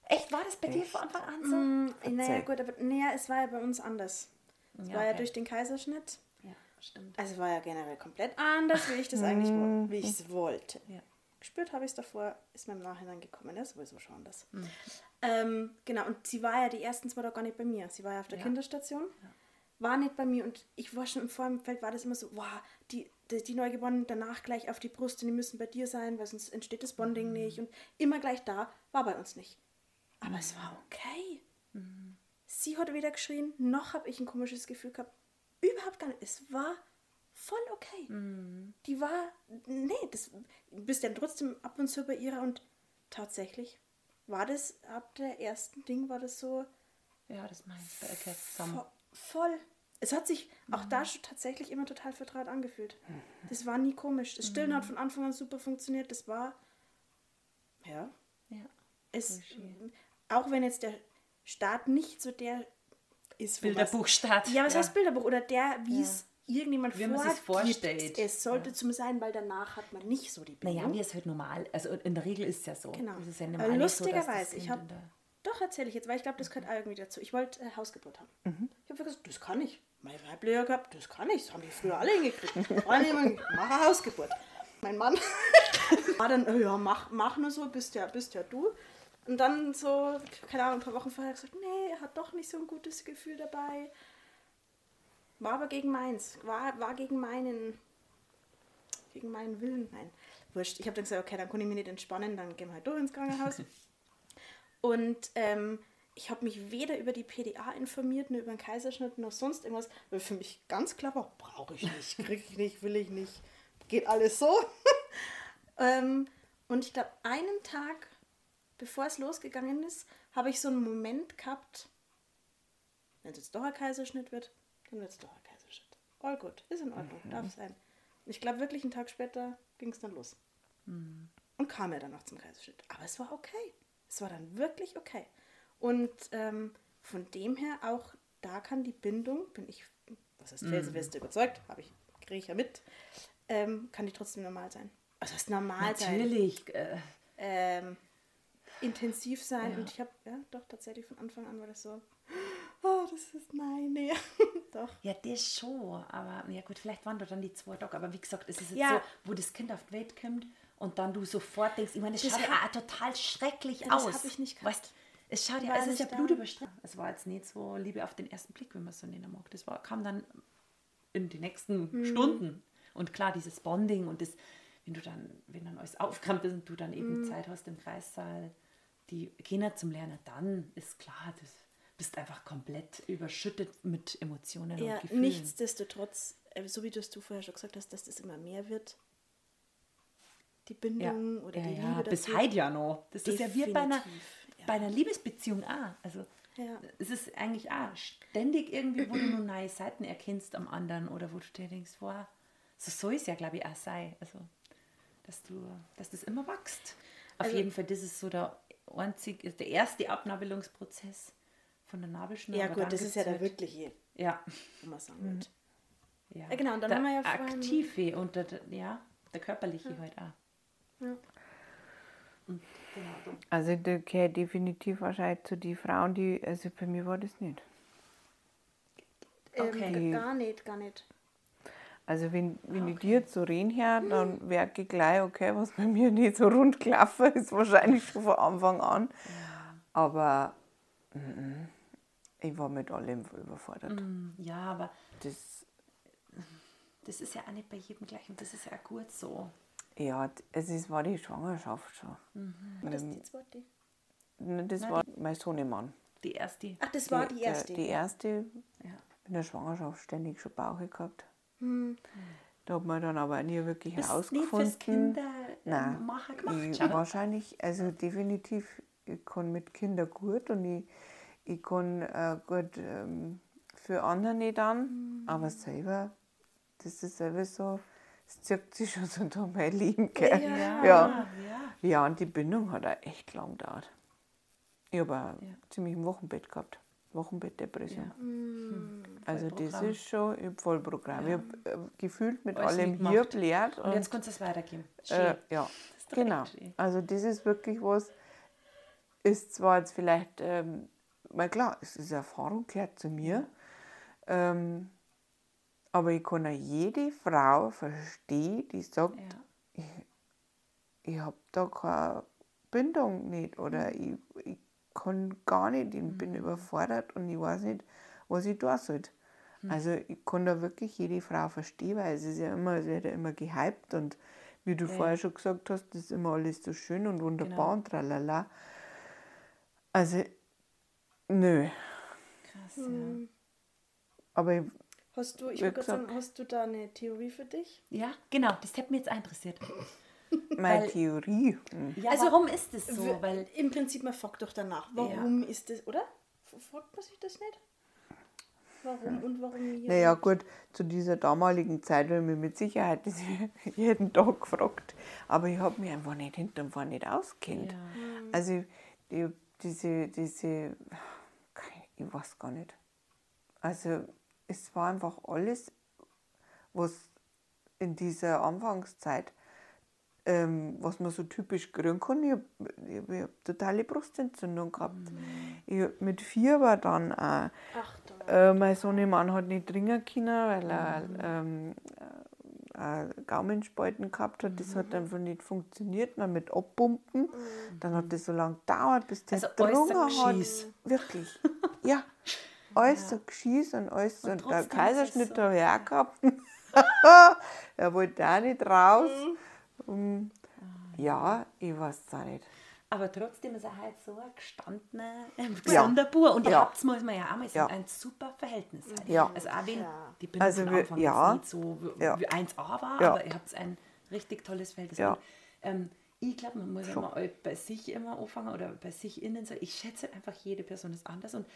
Echt, war das bei dir von Anfang an so? Mm, Naja, gut, aber naja, es war ja bei uns anders. Es Ja, war ja okay. durch den Kaiserschnitt. Ja, stimmt. Also war ja generell komplett anders, wie ich das eigentlich wo- wie ich es wollte. Ja. Gespürt habe ich es davor, ist mir im Nachhinein gekommen, ist sowieso schon anders. Ähm, genau, und sie war ja die ersten zwei Tage gar nicht bei mir. Sie war ja auf der Ja. Kinderstation, war nicht bei mir und ich war schon im Vorfeld, war das immer so, wow, die, die, die Neugeborenen danach gleich auf die Brust und die müssen bei dir sein, weil sonst entsteht das Bonding nicht und immer gleich da, war bei uns nicht. Aber es war okay. Sie hat weder geschrien, noch habe ich ein komisches Gefühl gehabt. Überhaupt gar nicht. Es war voll okay. Die war, nee, das du bist ja trotzdem ab und zu bei ihrer und tatsächlich war das ab der ersten Ding war das so Ja, das meine ich bei zusammen. vo voll. Es hat sich auch da schon tatsächlich immer total vertraut angefühlt. Das war nie komisch. Das Stillen hat von Anfang an super funktioniert. Das war, ja, Ja. Es, auch wenn jetzt der Start nicht so der ist, Bilderbuchstart. Ja, was heißt Bilderbuch? Oder der, wie es irgendjemand Wie vorgibt. vorstellt. Es sollte zum sein, weil danach hat man nicht so die Bindung. Naja, wie es halt normal, also in der Regel ist es ja so. Genau. Ist ja nicht so, lustigerweise, ich habe doch erzähle ich jetzt, weil ich glaube, das gehört auch irgendwie dazu. Ich wollte äh, Hausgeburt haben. Ich habe gesagt, das kann ich. Meine Weibliche gehabt, das kann ich. Das haben die früher alle hingekriegt. Alle immer, mach eine Hausgeburt. Mein Mann [LAUGHS] war dann, äh, ja, mach, mach nur so, bist ja, bist ja du. Und dann so, keine Ahnung, ein paar Wochen vorher gesagt, nee, er hat doch nicht so ein gutes Gefühl dabei. War aber gegen meins. War, war gegen meinen, gegen meinen Willen. Nein, wurscht. Ich habe dann gesagt, okay, dann kann ich mich nicht entspannen, dann gehen wir halt durch ins Krankenhaus. [LAUGHS] Und ähm, ich habe mich weder über die PDA informiert, noch über den Kaiserschnitt, noch sonst irgendwas, weil für mich ganz klar war, brauche ich nicht, kriege ich nicht, will ich nicht, geht alles so. [LAUGHS] ähm, und ich glaube, einen Tag, bevor es losgegangen ist, habe ich so einen Moment gehabt, wenn es jetzt doch ein Kaiserschnitt wird, dann wird es doch ein Kaiserschnitt. All gut, ist in Ordnung, darf sein. Ich glaube, wirklich einen Tag später ging es dann los. Und kam ja dann noch zum Kaiserschnitt. Aber es war okay. Es war dann wirklich okay. Und ähm, von dem her auch, da kann die Bindung, bin ich, was heißt felsenfest überzeugt, habe ich, kriege ich ja mit, ähm, kann die trotzdem normal sein. Also heißt normal sein. Natürlich. Äh, Ähm, intensiv sein. Ja. Und ich habe, ja, doch tatsächlich von Anfang an war das so, oh, das ist meine. [LAUGHS] Doch. Ja, das schon, aber ja gut, vielleicht waren da dann die zwei Tage, aber wie gesagt, es ist jetzt Ja. so, wo das Kind auf die Welt kommt und dann du sofort denkst, ich meine, es Das schaut ja total schrecklich Ja, das aus. hab ich nicht gehabt. Weißt, es schaut ja, es ist ja blutüberstritten. Es war jetzt nicht so Liebe auf den ersten Blick, wenn man es so nennen mag. Das war, kam dann in die nächsten Hm. Stunden. Und klar, dieses Bonding und das, wenn du dann, wenn dann alles aufgerammt ist und du dann eben Hm. Zeit hast im Kreissaal, die Kinder zum Lernen, dann ist klar, du bist einfach komplett überschüttet mit Emotionen Ja, und Gefühlen. nichtsdestotrotz, äh, so wie du es du vorher schon gesagt hast, dass das immer mehr wird. Die Bindung oder ja, die ja, Liebe bis dazu. heute ja noch. Das ist ja wie bei einer, Definitiv, ja. bei einer Liebesbeziehung auch. Also Ja. es ist eigentlich auch ständig irgendwie, wo du nur neue Seiten erkennst am anderen oder wo du dir denkst, wow, so soll es ja, glaube ich, auch sein. Also, dass du, dass das immer wächst. Auf Also- jeden Fall, das ist so der einzig, ist der erste Abnabelungsprozess von der Nabelschnur. Ja gut, das ist ja der wirkliche, Ja, wo man sagen wird. ja. Ja, genau, und dann der haben wir ja aktive und der, ja, der körperliche halt auch. Ja. Und genau, so. Also ich gehöre definitiv wahrscheinlich zu den Frauen, die, also bei mir war das nicht. Okay. Ähm, gar nicht, gar nicht. Also wenn, wenn ich dir so reden höre, dann merke ich gleich, okay, was bei mir nicht so rund gelaufen [LAUGHS] ist, wahrscheinlich schon von Anfang an. Aber mhm, ich war mit allem überfordert. Ja, aber Das, das ist ja auch nicht bei jedem gleich und das ist ja auch gut so. ja, es ist, war die Schwangerschaft schon. War das die zweite? Ne, Das war mein Sohnemann. Die erste. Ach, das war die der- erste. Die erste Ja. in der Schwangerschaft ständig schon Bauche gehabt. Da hat man dann aber nie wirklich nicht herausgefunden. fürs Kinder Nein, ähm, Macher gemacht, ich, wahrscheinlich, also definitiv, ich kann mit Kindern gut und ich, ich kann äh, gut ähm, für andere nicht an, aber selber, das ist selber so, es zirkt sich schon so durch mein Leben? Ja, ja. ja. Ja, und die Bindung hat auch echt lang gedauert. Ich habe Ja. ziemlich ein Wochenbett gehabt. Wochenbettdepression. Hm. Also das ist schon ich hab Vollprogramm. Ich habe äh, gefühlt mit Alles allem hier gelehrt. Und jetzt kannst du es weitergeben. Äh, ja, genau. schön. Also das ist wirklich was, ist zwar jetzt vielleicht, ähm, mal klar, es ist Erfahrung, gehört zu mir, ähm, aber ich kann auch jede Frau verstehen, die sagt, ja. ich habe da keine Bindung nicht oder ich, ich kann gar nicht, ich bin überfordert und ich weiß nicht, was ich tun soll. Also ich kann da wirklich jede Frau verstehen, weil es ist ja immer, es wird ja immer gehypt und wie du vorher schon gesagt hast, das ist immer alles so schön und wunderbar Genau. und tralala. Also, nö. Krass, Hm. Aber ich, Hast du, ich gerade sagen, gesagt. hast du da eine Theorie für dich? ja. Ja, genau, das hätte mich jetzt interessiert. Meine Weil- Theorie, hm, Ja, Also, warum ist das so? Weil, Im Prinzip, man fragt doch danach, warum ist das, oder? Fragt man sich das nicht? Warum und warum hier? Naja, nicht? gut, zu dieser damaligen Zeit habe ich mich mit Sicherheit [LAUGHS] das jeden Tag gefragt. Aber ich habe mich einfach nicht hinten und vorne nicht auskennt. Ja. Also, die, diese, diese, ich weiß gar nicht. Also, es war einfach alles, was in dieser Anfangszeit, ähm, was man so typisch kriegen kann. Ich habe ich hab, ich hab totale Brustentzündung gehabt. Ich hab, mit vier war dann auch Ach, da. äh, mein Sohnemann hat nicht trinken können, weil er ähm, äh, Gaumenspalten gehabt hat. Das hat einfach nicht funktioniert. Dann mit Abpumpen. Dann hat das so lange gedauert, bis der Also getrunken hat. Wirklich. [LAUGHS] Ja. Alles so Geschieß und alles. Und, Und der Kaiserschnitt so. habe ich auch gehabt. er wollte auch nicht raus. Um, ja, ich weiß es auch nicht. aber trotzdem ist er halt so ein gestandener, [LAUGHS] ähm, Ja. gesunder Bur. Und ihr Ja. habt muss man ja auch mal sagen, Ja. ein super Verhältnis. Halt. Ja. Also auch wenn Ja. die Bindung Also von wir- Anfang ja. nicht so wie, Ja. wie 1A war, Ja. aber ihr habt ein richtig tolles Verhältnis. Ja. Und, ähm, ich glaube, man muss immer bei sich immer anfangen oder bei sich innen so. Ich schätze einfach, jede Person ist anders und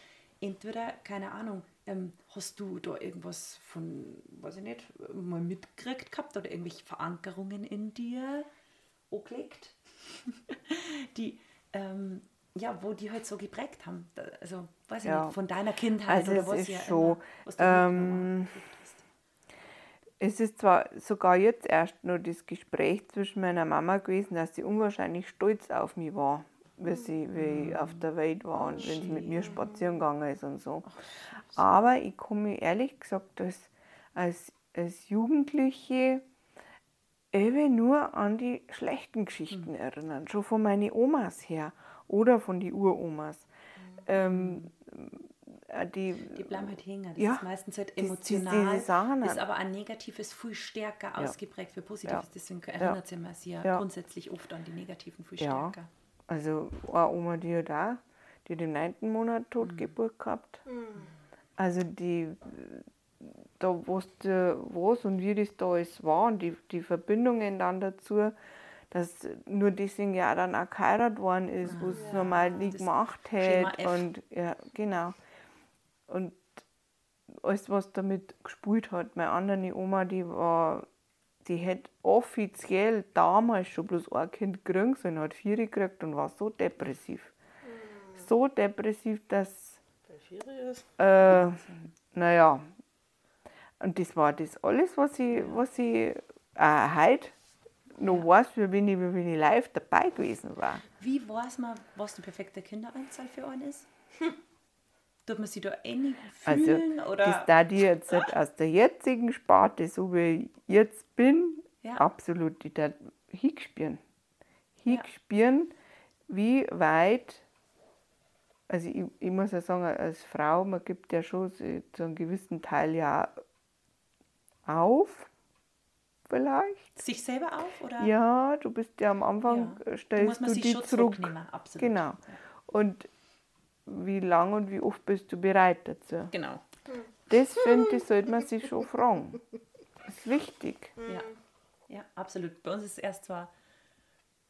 entweder, keine Ahnung, ähm, hast du da irgendwas von, weiß ich nicht, mal mitgekriegt gehabt oder irgendwelche Verankerungen in dir angelegt, [LAUGHS] die, ähm, ja, wo die halt so geprägt haben. Also, weiß ich Ja. nicht, von deiner Kindheit Also oder es was ist ja schon, immer, was du mitgenommen ähm. Es ist zwar sogar jetzt erst nur das Gespräch zwischen meiner Mama gewesen, dass sie unwahrscheinlich stolz auf mich war. Wie, sie, wie ich auf der Welt war und wenn sie mit mir spazieren gegangen ist und so. Aber ich mich ehrlich gesagt als, als, als Jugendliche eben nur an die schlechten Geschichten erinnern, schon von meinen Omas her oder von den Uromas. Ähm, äh, die, Die bleiben halt hängen. Das Ja, ist meistens halt die- emotional. diese Sachen ist aber ein Negatives viel stärker ausgeprägt für Positives. Ja. Deswegen erinnert sich man sich ja, Ja. grundsätzlich oft an die Negativen viel Ja. stärker. Also eine Oma, die hat auch, die hat im neunten Monat Totgeburt gehabt. Also die, da wusste was und wie das da alles war und die, die Verbindungen dann dazu, dass nur deswegen ja dann auch geheiratet worden ist, wo es normal nie gemacht hätte. Und ja, genau. Und alles, was damit gespielt hat. Meine andere Oma, die war, die hätte offiziell damals schon bloß ein Kind kriegen sollen, hat vier gekriegt und war so depressiv. So depressiv, dass, äh, naja, und das war das alles, was ich, was ich äh, heute noch weiß, wie wenn, ich, wie wenn ich live dabei gewesen war. Wie weiß man, was die perfekte Kinderanzahl für einen ist? [LAUGHS] Tut man sich da ähnlich Also, fühlen? oder? das da die jetzt halt aus der jetzigen Sparte, so wie ich jetzt bin, Ja. absolut, die da hinspüren. Hinspüren, wie weit, also ich, ich muss ja sagen, als Frau, man gibt ja schon so zu einem gewissen Teil ja auf, vielleicht. sich selber auf? Oder? Ja, du bist ja am Anfang, Ja. äh, stellst du die schon zurück. Genau. Und wie lang und wie oft bist du bereit dazu? Genau. Das finde ich, sollte man sich schon fragen. Das ist wichtig. Ja. ja, absolut. Bei uns ist es erst zwar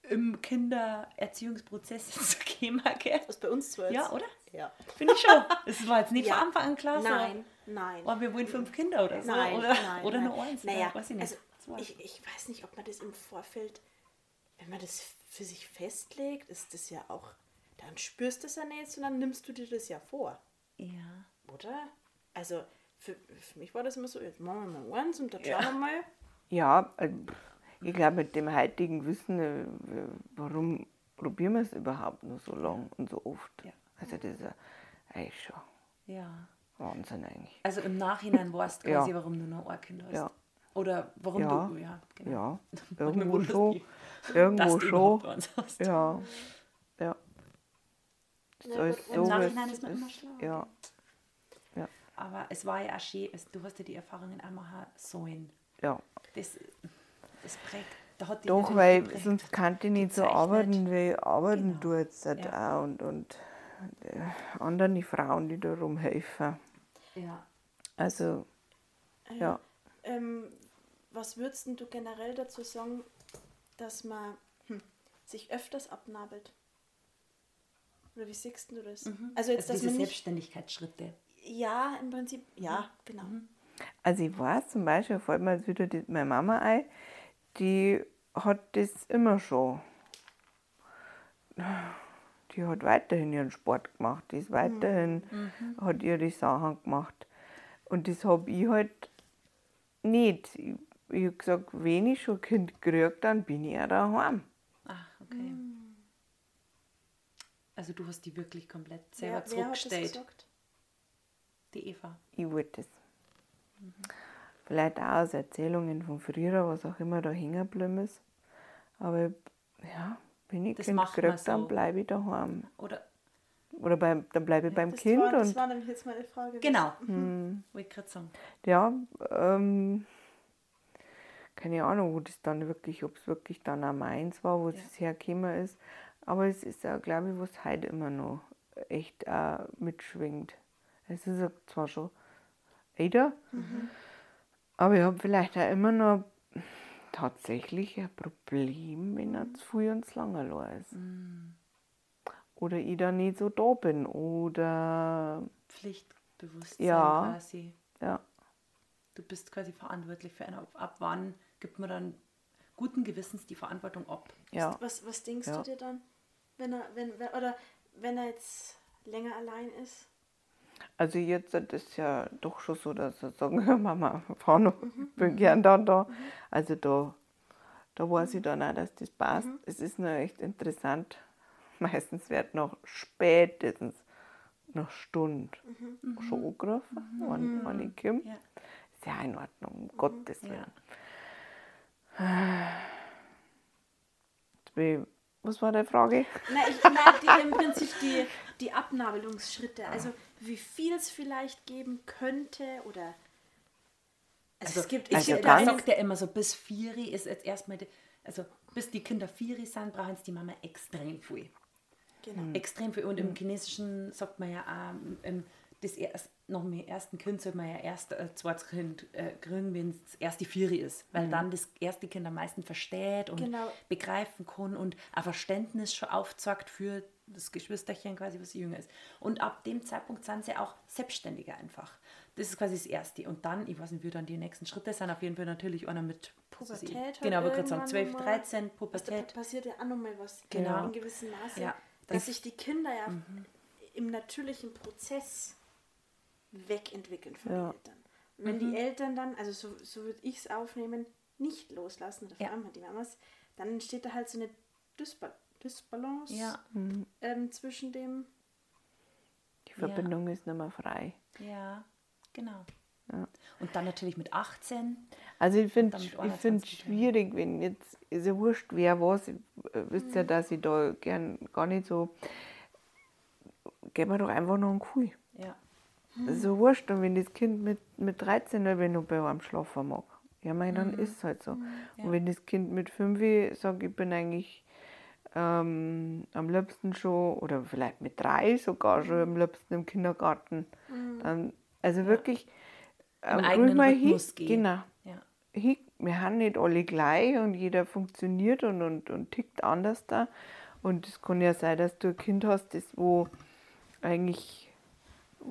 im Kindererziehungsprozess [LAUGHS] zu Thema, gell? Was bei uns zwar Ja, oder? Ja. Finde ich schon. [LAUGHS] Es war jetzt nicht Ja. von Anfang an klar. so, Nein, nein. Oh, wir wollen fünf Kinder oder so. Nein, oder nein, oder nein. nur eins. Naja, weiß ich nicht. also ich, ich weiß nicht, ob man das im Vorfeld, wenn man das für sich festlegt, ist das ja auch, dann spürst du es ja nicht, sondern nimmst du dir das ja vor, ja. oder? Also für, für mich war das immer so, jetzt machen wir mal eins und dann schauen wir mal. Ja, äh, ich glaube, mit dem heutigen Wissen, äh, warum probieren wir es überhaupt nur so lang und so oft? Ja. Also, das ist ja eigentlich schon ja. Wahnsinn eigentlich. Also im Nachhinein weißt [LAUGHS] du Ja. quasi, warum du noch ein Kind hast. Ja. Oder warum Ja. du, ja, genau. Ja, [LAUGHS] irgendwo schon. Irgendwo schon. Ja, ja. Ist alles Im so, wie Nachhinein ist man immer schlauer. Ja, Aber es war ja auch schön, du hast ja die Erfahrungen auch machen sollen. ja. Das, das prägt, da hat dich Doch, weil geprägt. sonst kann ich nicht so arbeiten, wie ich arbeiten Genau. tue jetzt halt Ja. auch und, und äh, anderen Frauen, die da rumhelfen. Ja. Also, ja. Ähm, was würdest du generell dazu sagen, dass man hm, sich öfters abnabelt? Oder wie siehst du das? Also jetzt, Also dass diese nicht... Selbstständigkeitsschritte. Ja, im Prinzip, ja, genau. Also ich weiß zum Beispiel, fällt mir jetzt wieder die, meine Mama ein, die hat das immer schon. Die hat weiterhin ihren Sport gemacht, die ist weiterhin, hat ihre Sachen gemacht. Und das habe ich halt nicht. Ich, ich habe gesagt, wenn ich schon ein Kind kriege, dann bin ich ja daheim. Ach, okay. Also du hast die wirklich komplett selber Wer, wer hat das zurückgestellt. gesagt? Die Eva. Ich wollte das. Vielleicht auch aus Erzählungen von früher, was auch immer da hängen ist. Aber ja, wenn ich Das Kind man kriege, dann so. bleibe ich daheim. Oder Oder beim, dann bleibe ich beim Das Kind war, das und war nämlich jetzt meine Frage. genau. Wollte ich gerade sagen. ja, ähm, keine Ahnung, wo das dann wirklich, ob es wirklich dann auch meins war, wo Ja. es hergekommen ist. Aber es ist ja, glaube ich, was heute immer noch echt auch mitschwingt. Es ist ja zwar schon älter, aber ich habe vielleicht auch immer noch tatsächlich ein Problem, wenn er zu früh und zu lange ist. Oder ich da nicht so da bin. Oder Pflichtbewusstsein Ja. quasi. ja. Du bist quasi verantwortlich für eine. Ab, ab wann gibt man dann guten Gewissens die Verantwortung ab? ja. Was, was denkst Ja. du dir dann, wenn er, wenn, wenn, oder wenn er jetzt länger allein ist? Also jetzt ist es ja doch schon so, dass sie sagen, [LAUGHS] Mama, fahr noch, [LAUGHS] bin gern dann da. Also da, da weiß ich dann auch, dass das passt. Es ist nur echt interessant. meistens wird noch spätestens eine Stunde Mhm. schon angerufen, wenn, wenn ich komme. Ja. Ist ja in Ordnung, Mhm. um Gottes Willen. Ja. Jetzt bin ich- Was war die Frage? Na, ich meine die, im Prinzip die, die Abnabelungsschritte. Also wie viel es vielleicht geben könnte oder. Also, es gibt. also ich, Da ganz- sagt er immer so, bis Vieri ist jetzt erstmal, die, also bis die Kinder Vieri sind, brauchen es die Mama extrem viel. Genau. Extrem viel. Und im Chinesischen sagt man ja auch, ähm, das erst, nach dem ersten Kind sollte man ja erst ein zweites Kind äh, kriegen, wenn es das erste Vieri ist. Weil dann das erste Kind am meisten versteht und Genau. begreifen kann und ein Verständnis schon aufzeigt für das Geschwisterchen quasi, was jünger ist. Und ab dem Zeitpunkt sind sie auch selbstständiger einfach. Das ist quasi das Erste. Und dann, ich weiß nicht, wie dann die nächsten Schritte sind, auf jeden Fall natürlich einer mit was weiß ich. Pubertät Genau, aber gerade sagen, irgendwann 12, nochmal. 13, Also da Pubertät. passiert ja auch nochmal was Genau. in gewissem Maße, Ja. dass sich die Kinder ja im natürlichen Prozess wegentwickeln von Ja. den Eltern. Und wenn die Eltern dann, also so, so würde ich es aufnehmen, nicht loslassen, oder vor Ja. allem halt die Mamas, dann entsteht da halt so eine Dysba Dysbalance Ja, ähm, zwischen dem Die Verbindung ist nicht mehr frei. ja, genau. Und dann natürlich mit 18. Also ich finde dann mit ich 21 finde wieder. schwierig, wenn jetzt, ist ja wurscht, wer was, ihr äh, wisst Mhm. ja, dass ich da gern gar nicht so, geben wir doch einfach noch einen Kuh. Ja. So wurscht, und wenn das Kind mit, mit 13 nicht noch bei einem schlafen mag, ja, mein, dann Mhm. ist es halt so. Und wenn das Kind mit 5 sagt, ich bin eigentlich ähm, am liebsten schon, oder vielleicht mit 3 sogar schon am liebsten im Kindergarten, dann, also wirklich, ähm, ruhig mal hin, genau, Ja. hin, wir haben nicht alle gleich und jeder funktioniert und, und, und tickt anders da. Und es kann ja sein, dass du ein Kind hast, das wo eigentlich,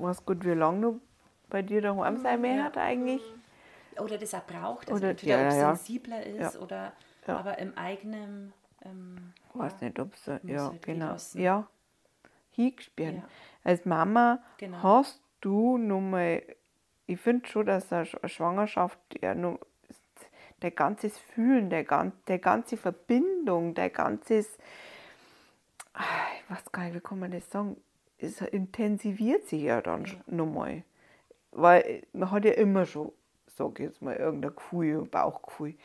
weiß gut, wie lange noch bei dir daheim sein mehr hat eigentlich. Oder das auch braucht, also Oder- entweder ja, ob es ja. sensibler ist Ja. oder Ja. aber im eigenen ähm, Ich weiß nicht, ob es, ja, halt genau, gelassen. ja, hingespielt. Ja. Als Mama Genau. hast du nochmal, ich finde schon, dass eine Sch- eine Schwangerschaft ja nur der ganzes Fühlen, der, der ganze Verbindung, der ganzes, ah, ich weiß gar nicht, wie kann man das sagen, es intensiviert sich ja dann ja. nochmal. Weil man hat ja immer schon, sag ich jetzt mal, irgendein Gefühl, Bauchgefühl.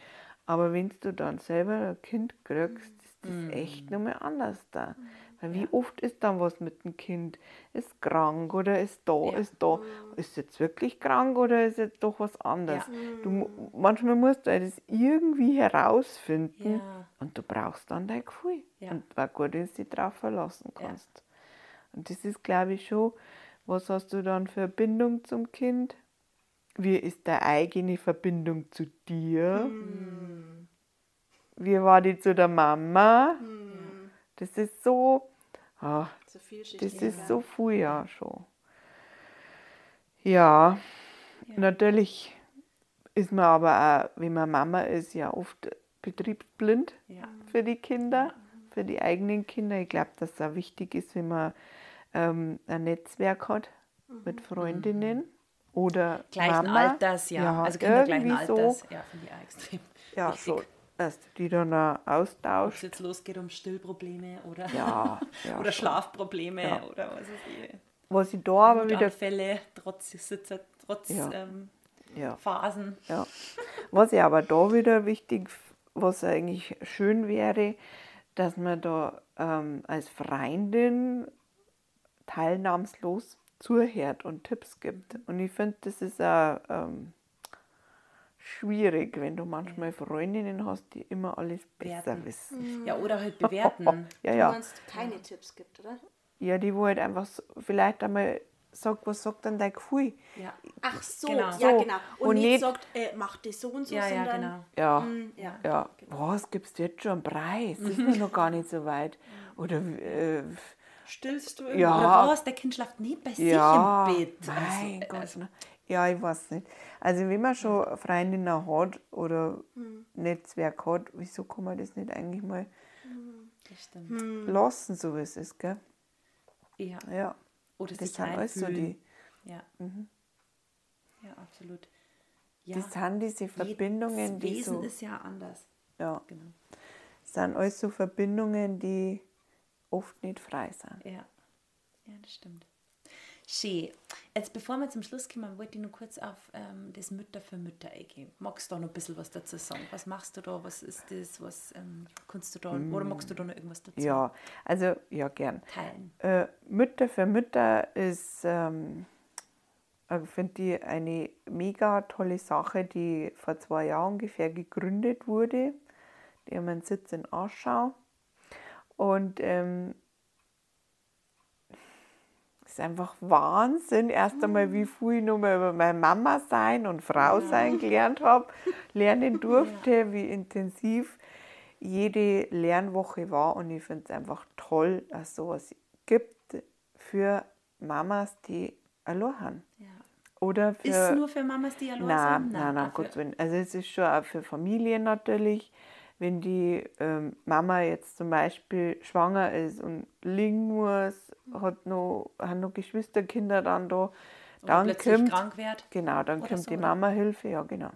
Aber wenn du dann selber ein Kind kriegst, ist das echt nochmal anders da. Weil wie oft ist dann was mit dem Kind? Ist krank oder ist da, Ja. ist da. Ist jetzt wirklich krank oder ist jetzt doch was anderes? Ja. Du, mu- manchmal musst du das irgendwie herausfinden und du brauchst dann dein Gefühl. Und war gut, wenn du dich darauf verlassen kannst. Und das ist, glaube ich, schon, was hast du dann für Bindung zum Kind? Wie ist deine eigene Verbindung zu dir? Wie war die zu der Mama? Das ist so, ah, so das ist so viel ja schon. Ja, natürlich ist man aber auch, wenn man Mama ist, ja oft betriebsblind Ja. für die Kinder, für die eigenen Kinder. Ich glaube, dass es auch wichtig ist, wenn man ähm, ein Netzwerk hat mit Freundinnen oder gleichen Mama. Alters, ja. also Kinder gleichen Alters, So, ja, finde ich auch extrem. [LAUGHS] ja, wichtig. so, dass die dann auch Ob es jetzt losgeht um Stillprobleme oder, Ja, [LAUGHS] ja, oder. Schlafprobleme Ja. oder was ist ich. Was ich da aber wieder Fälle, trotz Sitzer, trotz Ja. ähm, ja. Phasen. Ja. Was ich aber da wieder wichtig, was eigentlich schön wäre, dass man da ähm, als Freundin teilnahmslos zuhört und Tipps gibt. Und ich finde, das ist auch ähm, schwierig, wenn du manchmal Freundinnen hast, die immer alles besser Werten. wissen. Ja, oder halt [LAUGHS] bewerten. Ja, Du ja. meinst keine Tipps gibt, oder? Ja, die wo halt einfach so, vielleicht einmal sagt, was sagt dann dein Gefühl? ja. Ach so, Genau. ja genau. Und, Und nicht, nicht- sagt, äh, mach das so und so, ja, ja, sondern genau. Ja. Mm, ja. Ja, was gibst du jetzt schon einen Preis? Das ist noch gar nicht so weit. [LAUGHS] Oder äh, Stillst du Ja. Oder was? Der Kind schlaft nie bei ja, sich im Bett. Mein also, Gott. also, ne. ja, ich weiß nicht. Also wenn man schon Freundinnen hat oder Netzwerk hat, wieso kann man das nicht eigentlich mal das stimmt. Hm. lassen, so wie es ist, gell? Ja. Ja. Oder Das sich sind alles so die, Ja. Ja, absolut. Ja. das sind diese Verbindungen, Jedes die Wesen so, ist ja anders. ja, Genau. sind alles so Verbindungen, die oft nicht frei sind. Ja, ja das stimmt. Schön. Jetzt, bevor wir zum Schluss kommen, wollte ich noch kurz auf ähm, das Mütter für Mütter eingehen. Magst du da noch ein bisschen was dazu sagen? Was machst du da? Was ist das? Was ähm, kannst du da? Oder magst du da noch irgendwas dazu Ja, also ja, gern. teilen? Äh, Mütter für Mütter ist, ähm, finde ich, eine mega tolle Sache, die vor zwei Jahren ungefähr gegründet wurde. Die haben einen Sitz in Aschau. Und ähm, es ist einfach Wahnsinn. Erst einmal, wie viel ich nochmal über meine Mama sein und Frau sein gelernt habe, lernen [LAUGHS] durfte, wie intensiv jede Lernwoche war. Und ich finde es einfach toll, dass es sowas gibt für Mamas, die allein haben. Ja. Oder für. Ist es nur für Mamas, die allein Nein, sind? nein, nein, Gottes Willen. Also es ist schon auch für Familien natürlich, wenn die ähm, Mama jetzt zum Beispiel schwanger ist und liegen muss, hat noch, haben noch Geschwisterkinder dann da, Oder dann plötzlich kommt, krank wird. genau, dann oder kommt so, die oder? Mama-Hilfe, ja genau.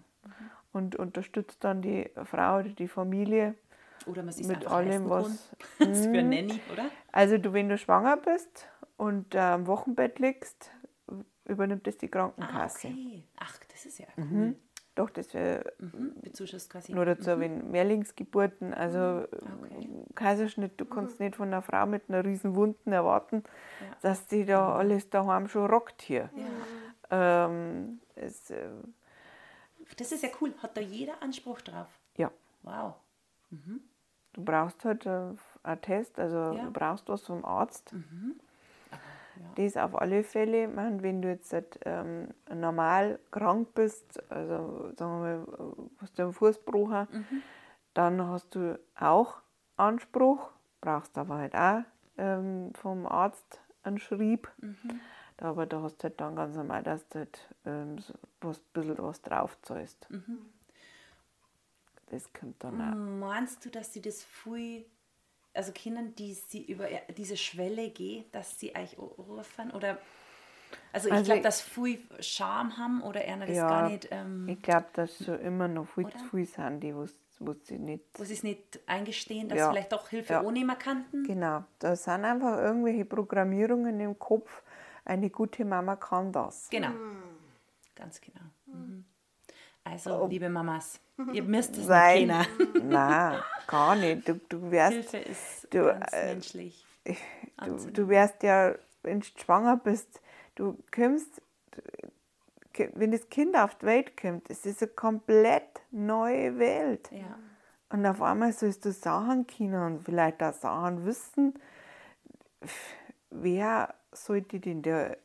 Und unterstützt dann die Frau oder die Familie Oder man sich mit allem, was. Das [LAUGHS] ist für eine Nanny, oder? Also du, wenn du schwanger bist und äh, am Wochenbett liegst, übernimmt das die Ah, Krankenkasse. okay. Ach, das ist ja cool. Doch, das wäre Mhm. Quasi. Nur dazu, wenn Mehrlingsgeburten, also Mhm. Okay. Kaiserschnitt, du kannst nicht von einer Frau mit einer riesen Wunden erwarten, dass die da alles daheim schon rockt hier. Ähm, es, äh, Das ist ja cool. Hat da jeder Anspruch drauf? ja, Wow. du brauchst halt äh, einen Test, also Ja. Mhm. du brauchst was vom Arzt. Das auf alle Fälle, meine, wenn du jetzt ähm, normal krank bist, also sagen wir mal, hast du einen Fußbruch, Mhm. dann hast du auch Anspruch, brauchst aber halt auch ähm, vom Arzt einen Schrieb. Mhm. Aber da hast du halt dann ganz normal, dass du halt ähm, so was, ein bisschen was drauf zahlst. Mhm. Das kommt dann auch. Meinst du, dass sie das viel, also Kindern, die sie über diese Schwelle gehen, dass sie euch rufen? Oder, also ich Also glaube, dass viel Scham haben oder einer das Ja, gar nicht, ähm, Ich glaube, dass so immer noch viel zu viel sind, die was, was sie nicht. wo sie es nicht eingestehen, dass Ja. sie vielleicht doch Hilfe Ja. annehmen kannten? Genau, da sind einfach irgendwelche Programmierungen im Kopf. Eine gute Mama kann das. Genau. Hm. Ganz genau. Mhm. Also, liebe Mamas, ihr [LAUGHS] müsst es Nein, nicht nein, [LAUGHS] gar nicht. Du, du wärst Hilfe ist du, ganz äh, menschlich. Du, du wärst ja, wenn du schwanger bist, du kommst, wenn das Kind auf die Welt kommt, es ist eine komplett neue Welt. Ja. Und auf einmal sollst du Sachen kennen und vielleicht auch Sachen wissen. Wer sollte denn der,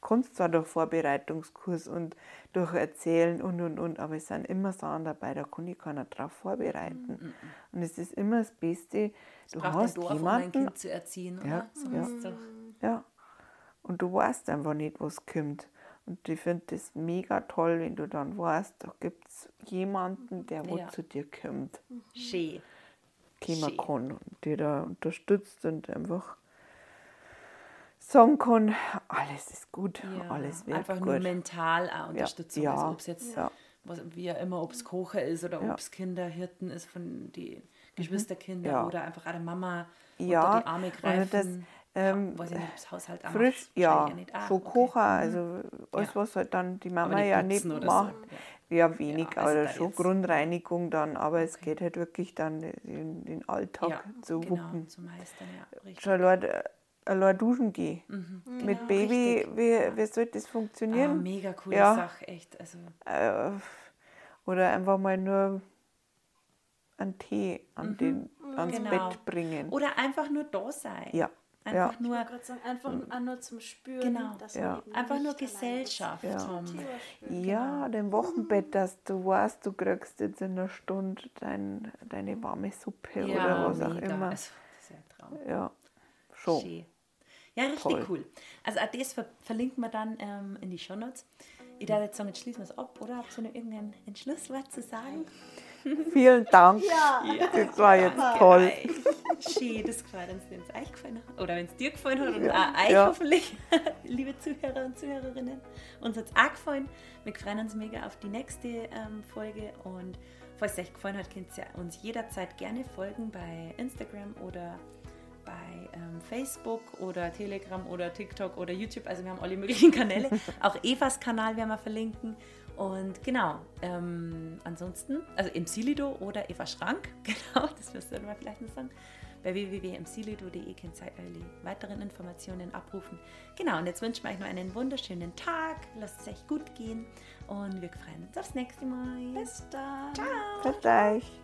du kannst zwar durch Vorbereitungskurs und durch Erzählen und und und, aber es sind immer Sachen dabei, da kann ich keiner drauf vorbereiten. Und es ist immer das Beste, du Braucht hast ein Dorf, um ein jemanden, Kind zu erziehen, oder? Ja, So ja. es ja. Und du weißt einfach nicht, was kommt. Und ich finde das mega toll, wenn du dann weißt, da gibt es jemanden, der wo Ja. zu dir kommt, Schön. kommen Schön. kann und dir da unterstützt und einfach sagen kann, alles ist gut, Ja, alles wird einfach gut. nur mental auch Unterstützung. Ja, Also ob es jetzt, ja. was, wie auch immer, ob es Kocher ist oder Ja. Mhm. ob es Kinderhirten ist von den Geschwisterkinder Ja. oder einfach der Mama Ja, unter die Arme also greifen. das, ähm, ich nicht, Haushalt Frisch, macht. ja, nicht. Ah, schon okay. Mhm. Kocher, also alles, was halt dann die Mama nicht ja nicht oder so, macht. Ja, wenig, Ja, also oder schon Grundreinigung dann, aber es geht halt wirklich dann den, den Alltag Ja, zu genau, wuppen. zu meistern, ja, richtig. Schon äh, allein duschen gehen. Mit Genau, Baby, richtig. wie, wie soll das Ah, funktionieren? mega coole Ja. Sache, echt. Also, äh, oder einfach mal nur einen Tee an den, ans Genau. Bett bringen. oder einfach nur da sein. Ja, Einfach ja. nur, sagen, einfach auch nur zum Spüren. Genau. Dass Ja. man eben einfach nur. Gesellschaft Ja. haben. Ja, dem Wochenbett, dass du weißt, du kriegst jetzt in einer Stunde dein, deine warme Suppe oder was auch mega. immer. Also, das ist ja ein Traum. Ja, schon. Schön. Ja, richtig Toll. cool. Also auch das ver verlinken wir dann ähm, in die Shownotes. Ich darf jetzt sagen, jetzt schließen wir es ab, oder? Habt ihr noch irgendein ein Schlusswort zu sagen? [LAUGHS] Vielen Dank. Das war jetzt toll. Geil. Schön, das gefällt uns, wenn es euch gefallen hat. Oder wenn es dir gefallen hat und auch euch ja. hoffentlich, [LAUGHS] liebe Zuhörer und Zuhörerinnen. Uns hat es auch gefallen. Wir freuen uns mega auf die nächste ähm, Folge und falls es euch gefallen hat, könnt ihr uns jederzeit gerne folgen bei Instagram oder bei ähm, Facebook oder Telegram oder TikTok oder YouTube. Also wir haben alle möglichen [LAUGHS] Kanäle. Auch Evas Kanal werden wir verlinken. Und genau, ähm, ansonsten, also im Silido oder Eva Schrank, [LAUGHS] genau, das wirst du dann mal vielleicht noch sagen. Bei www.msilido.de könnt ihr alle weiteren Informationen abrufen. Genau, und jetzt wünschen wir euch noch einen wunderschönen Tag. Lasst es euch gut gehen und wir freuen uns aufs nächste Mal. Bis dann. Ciao. Bis gleich.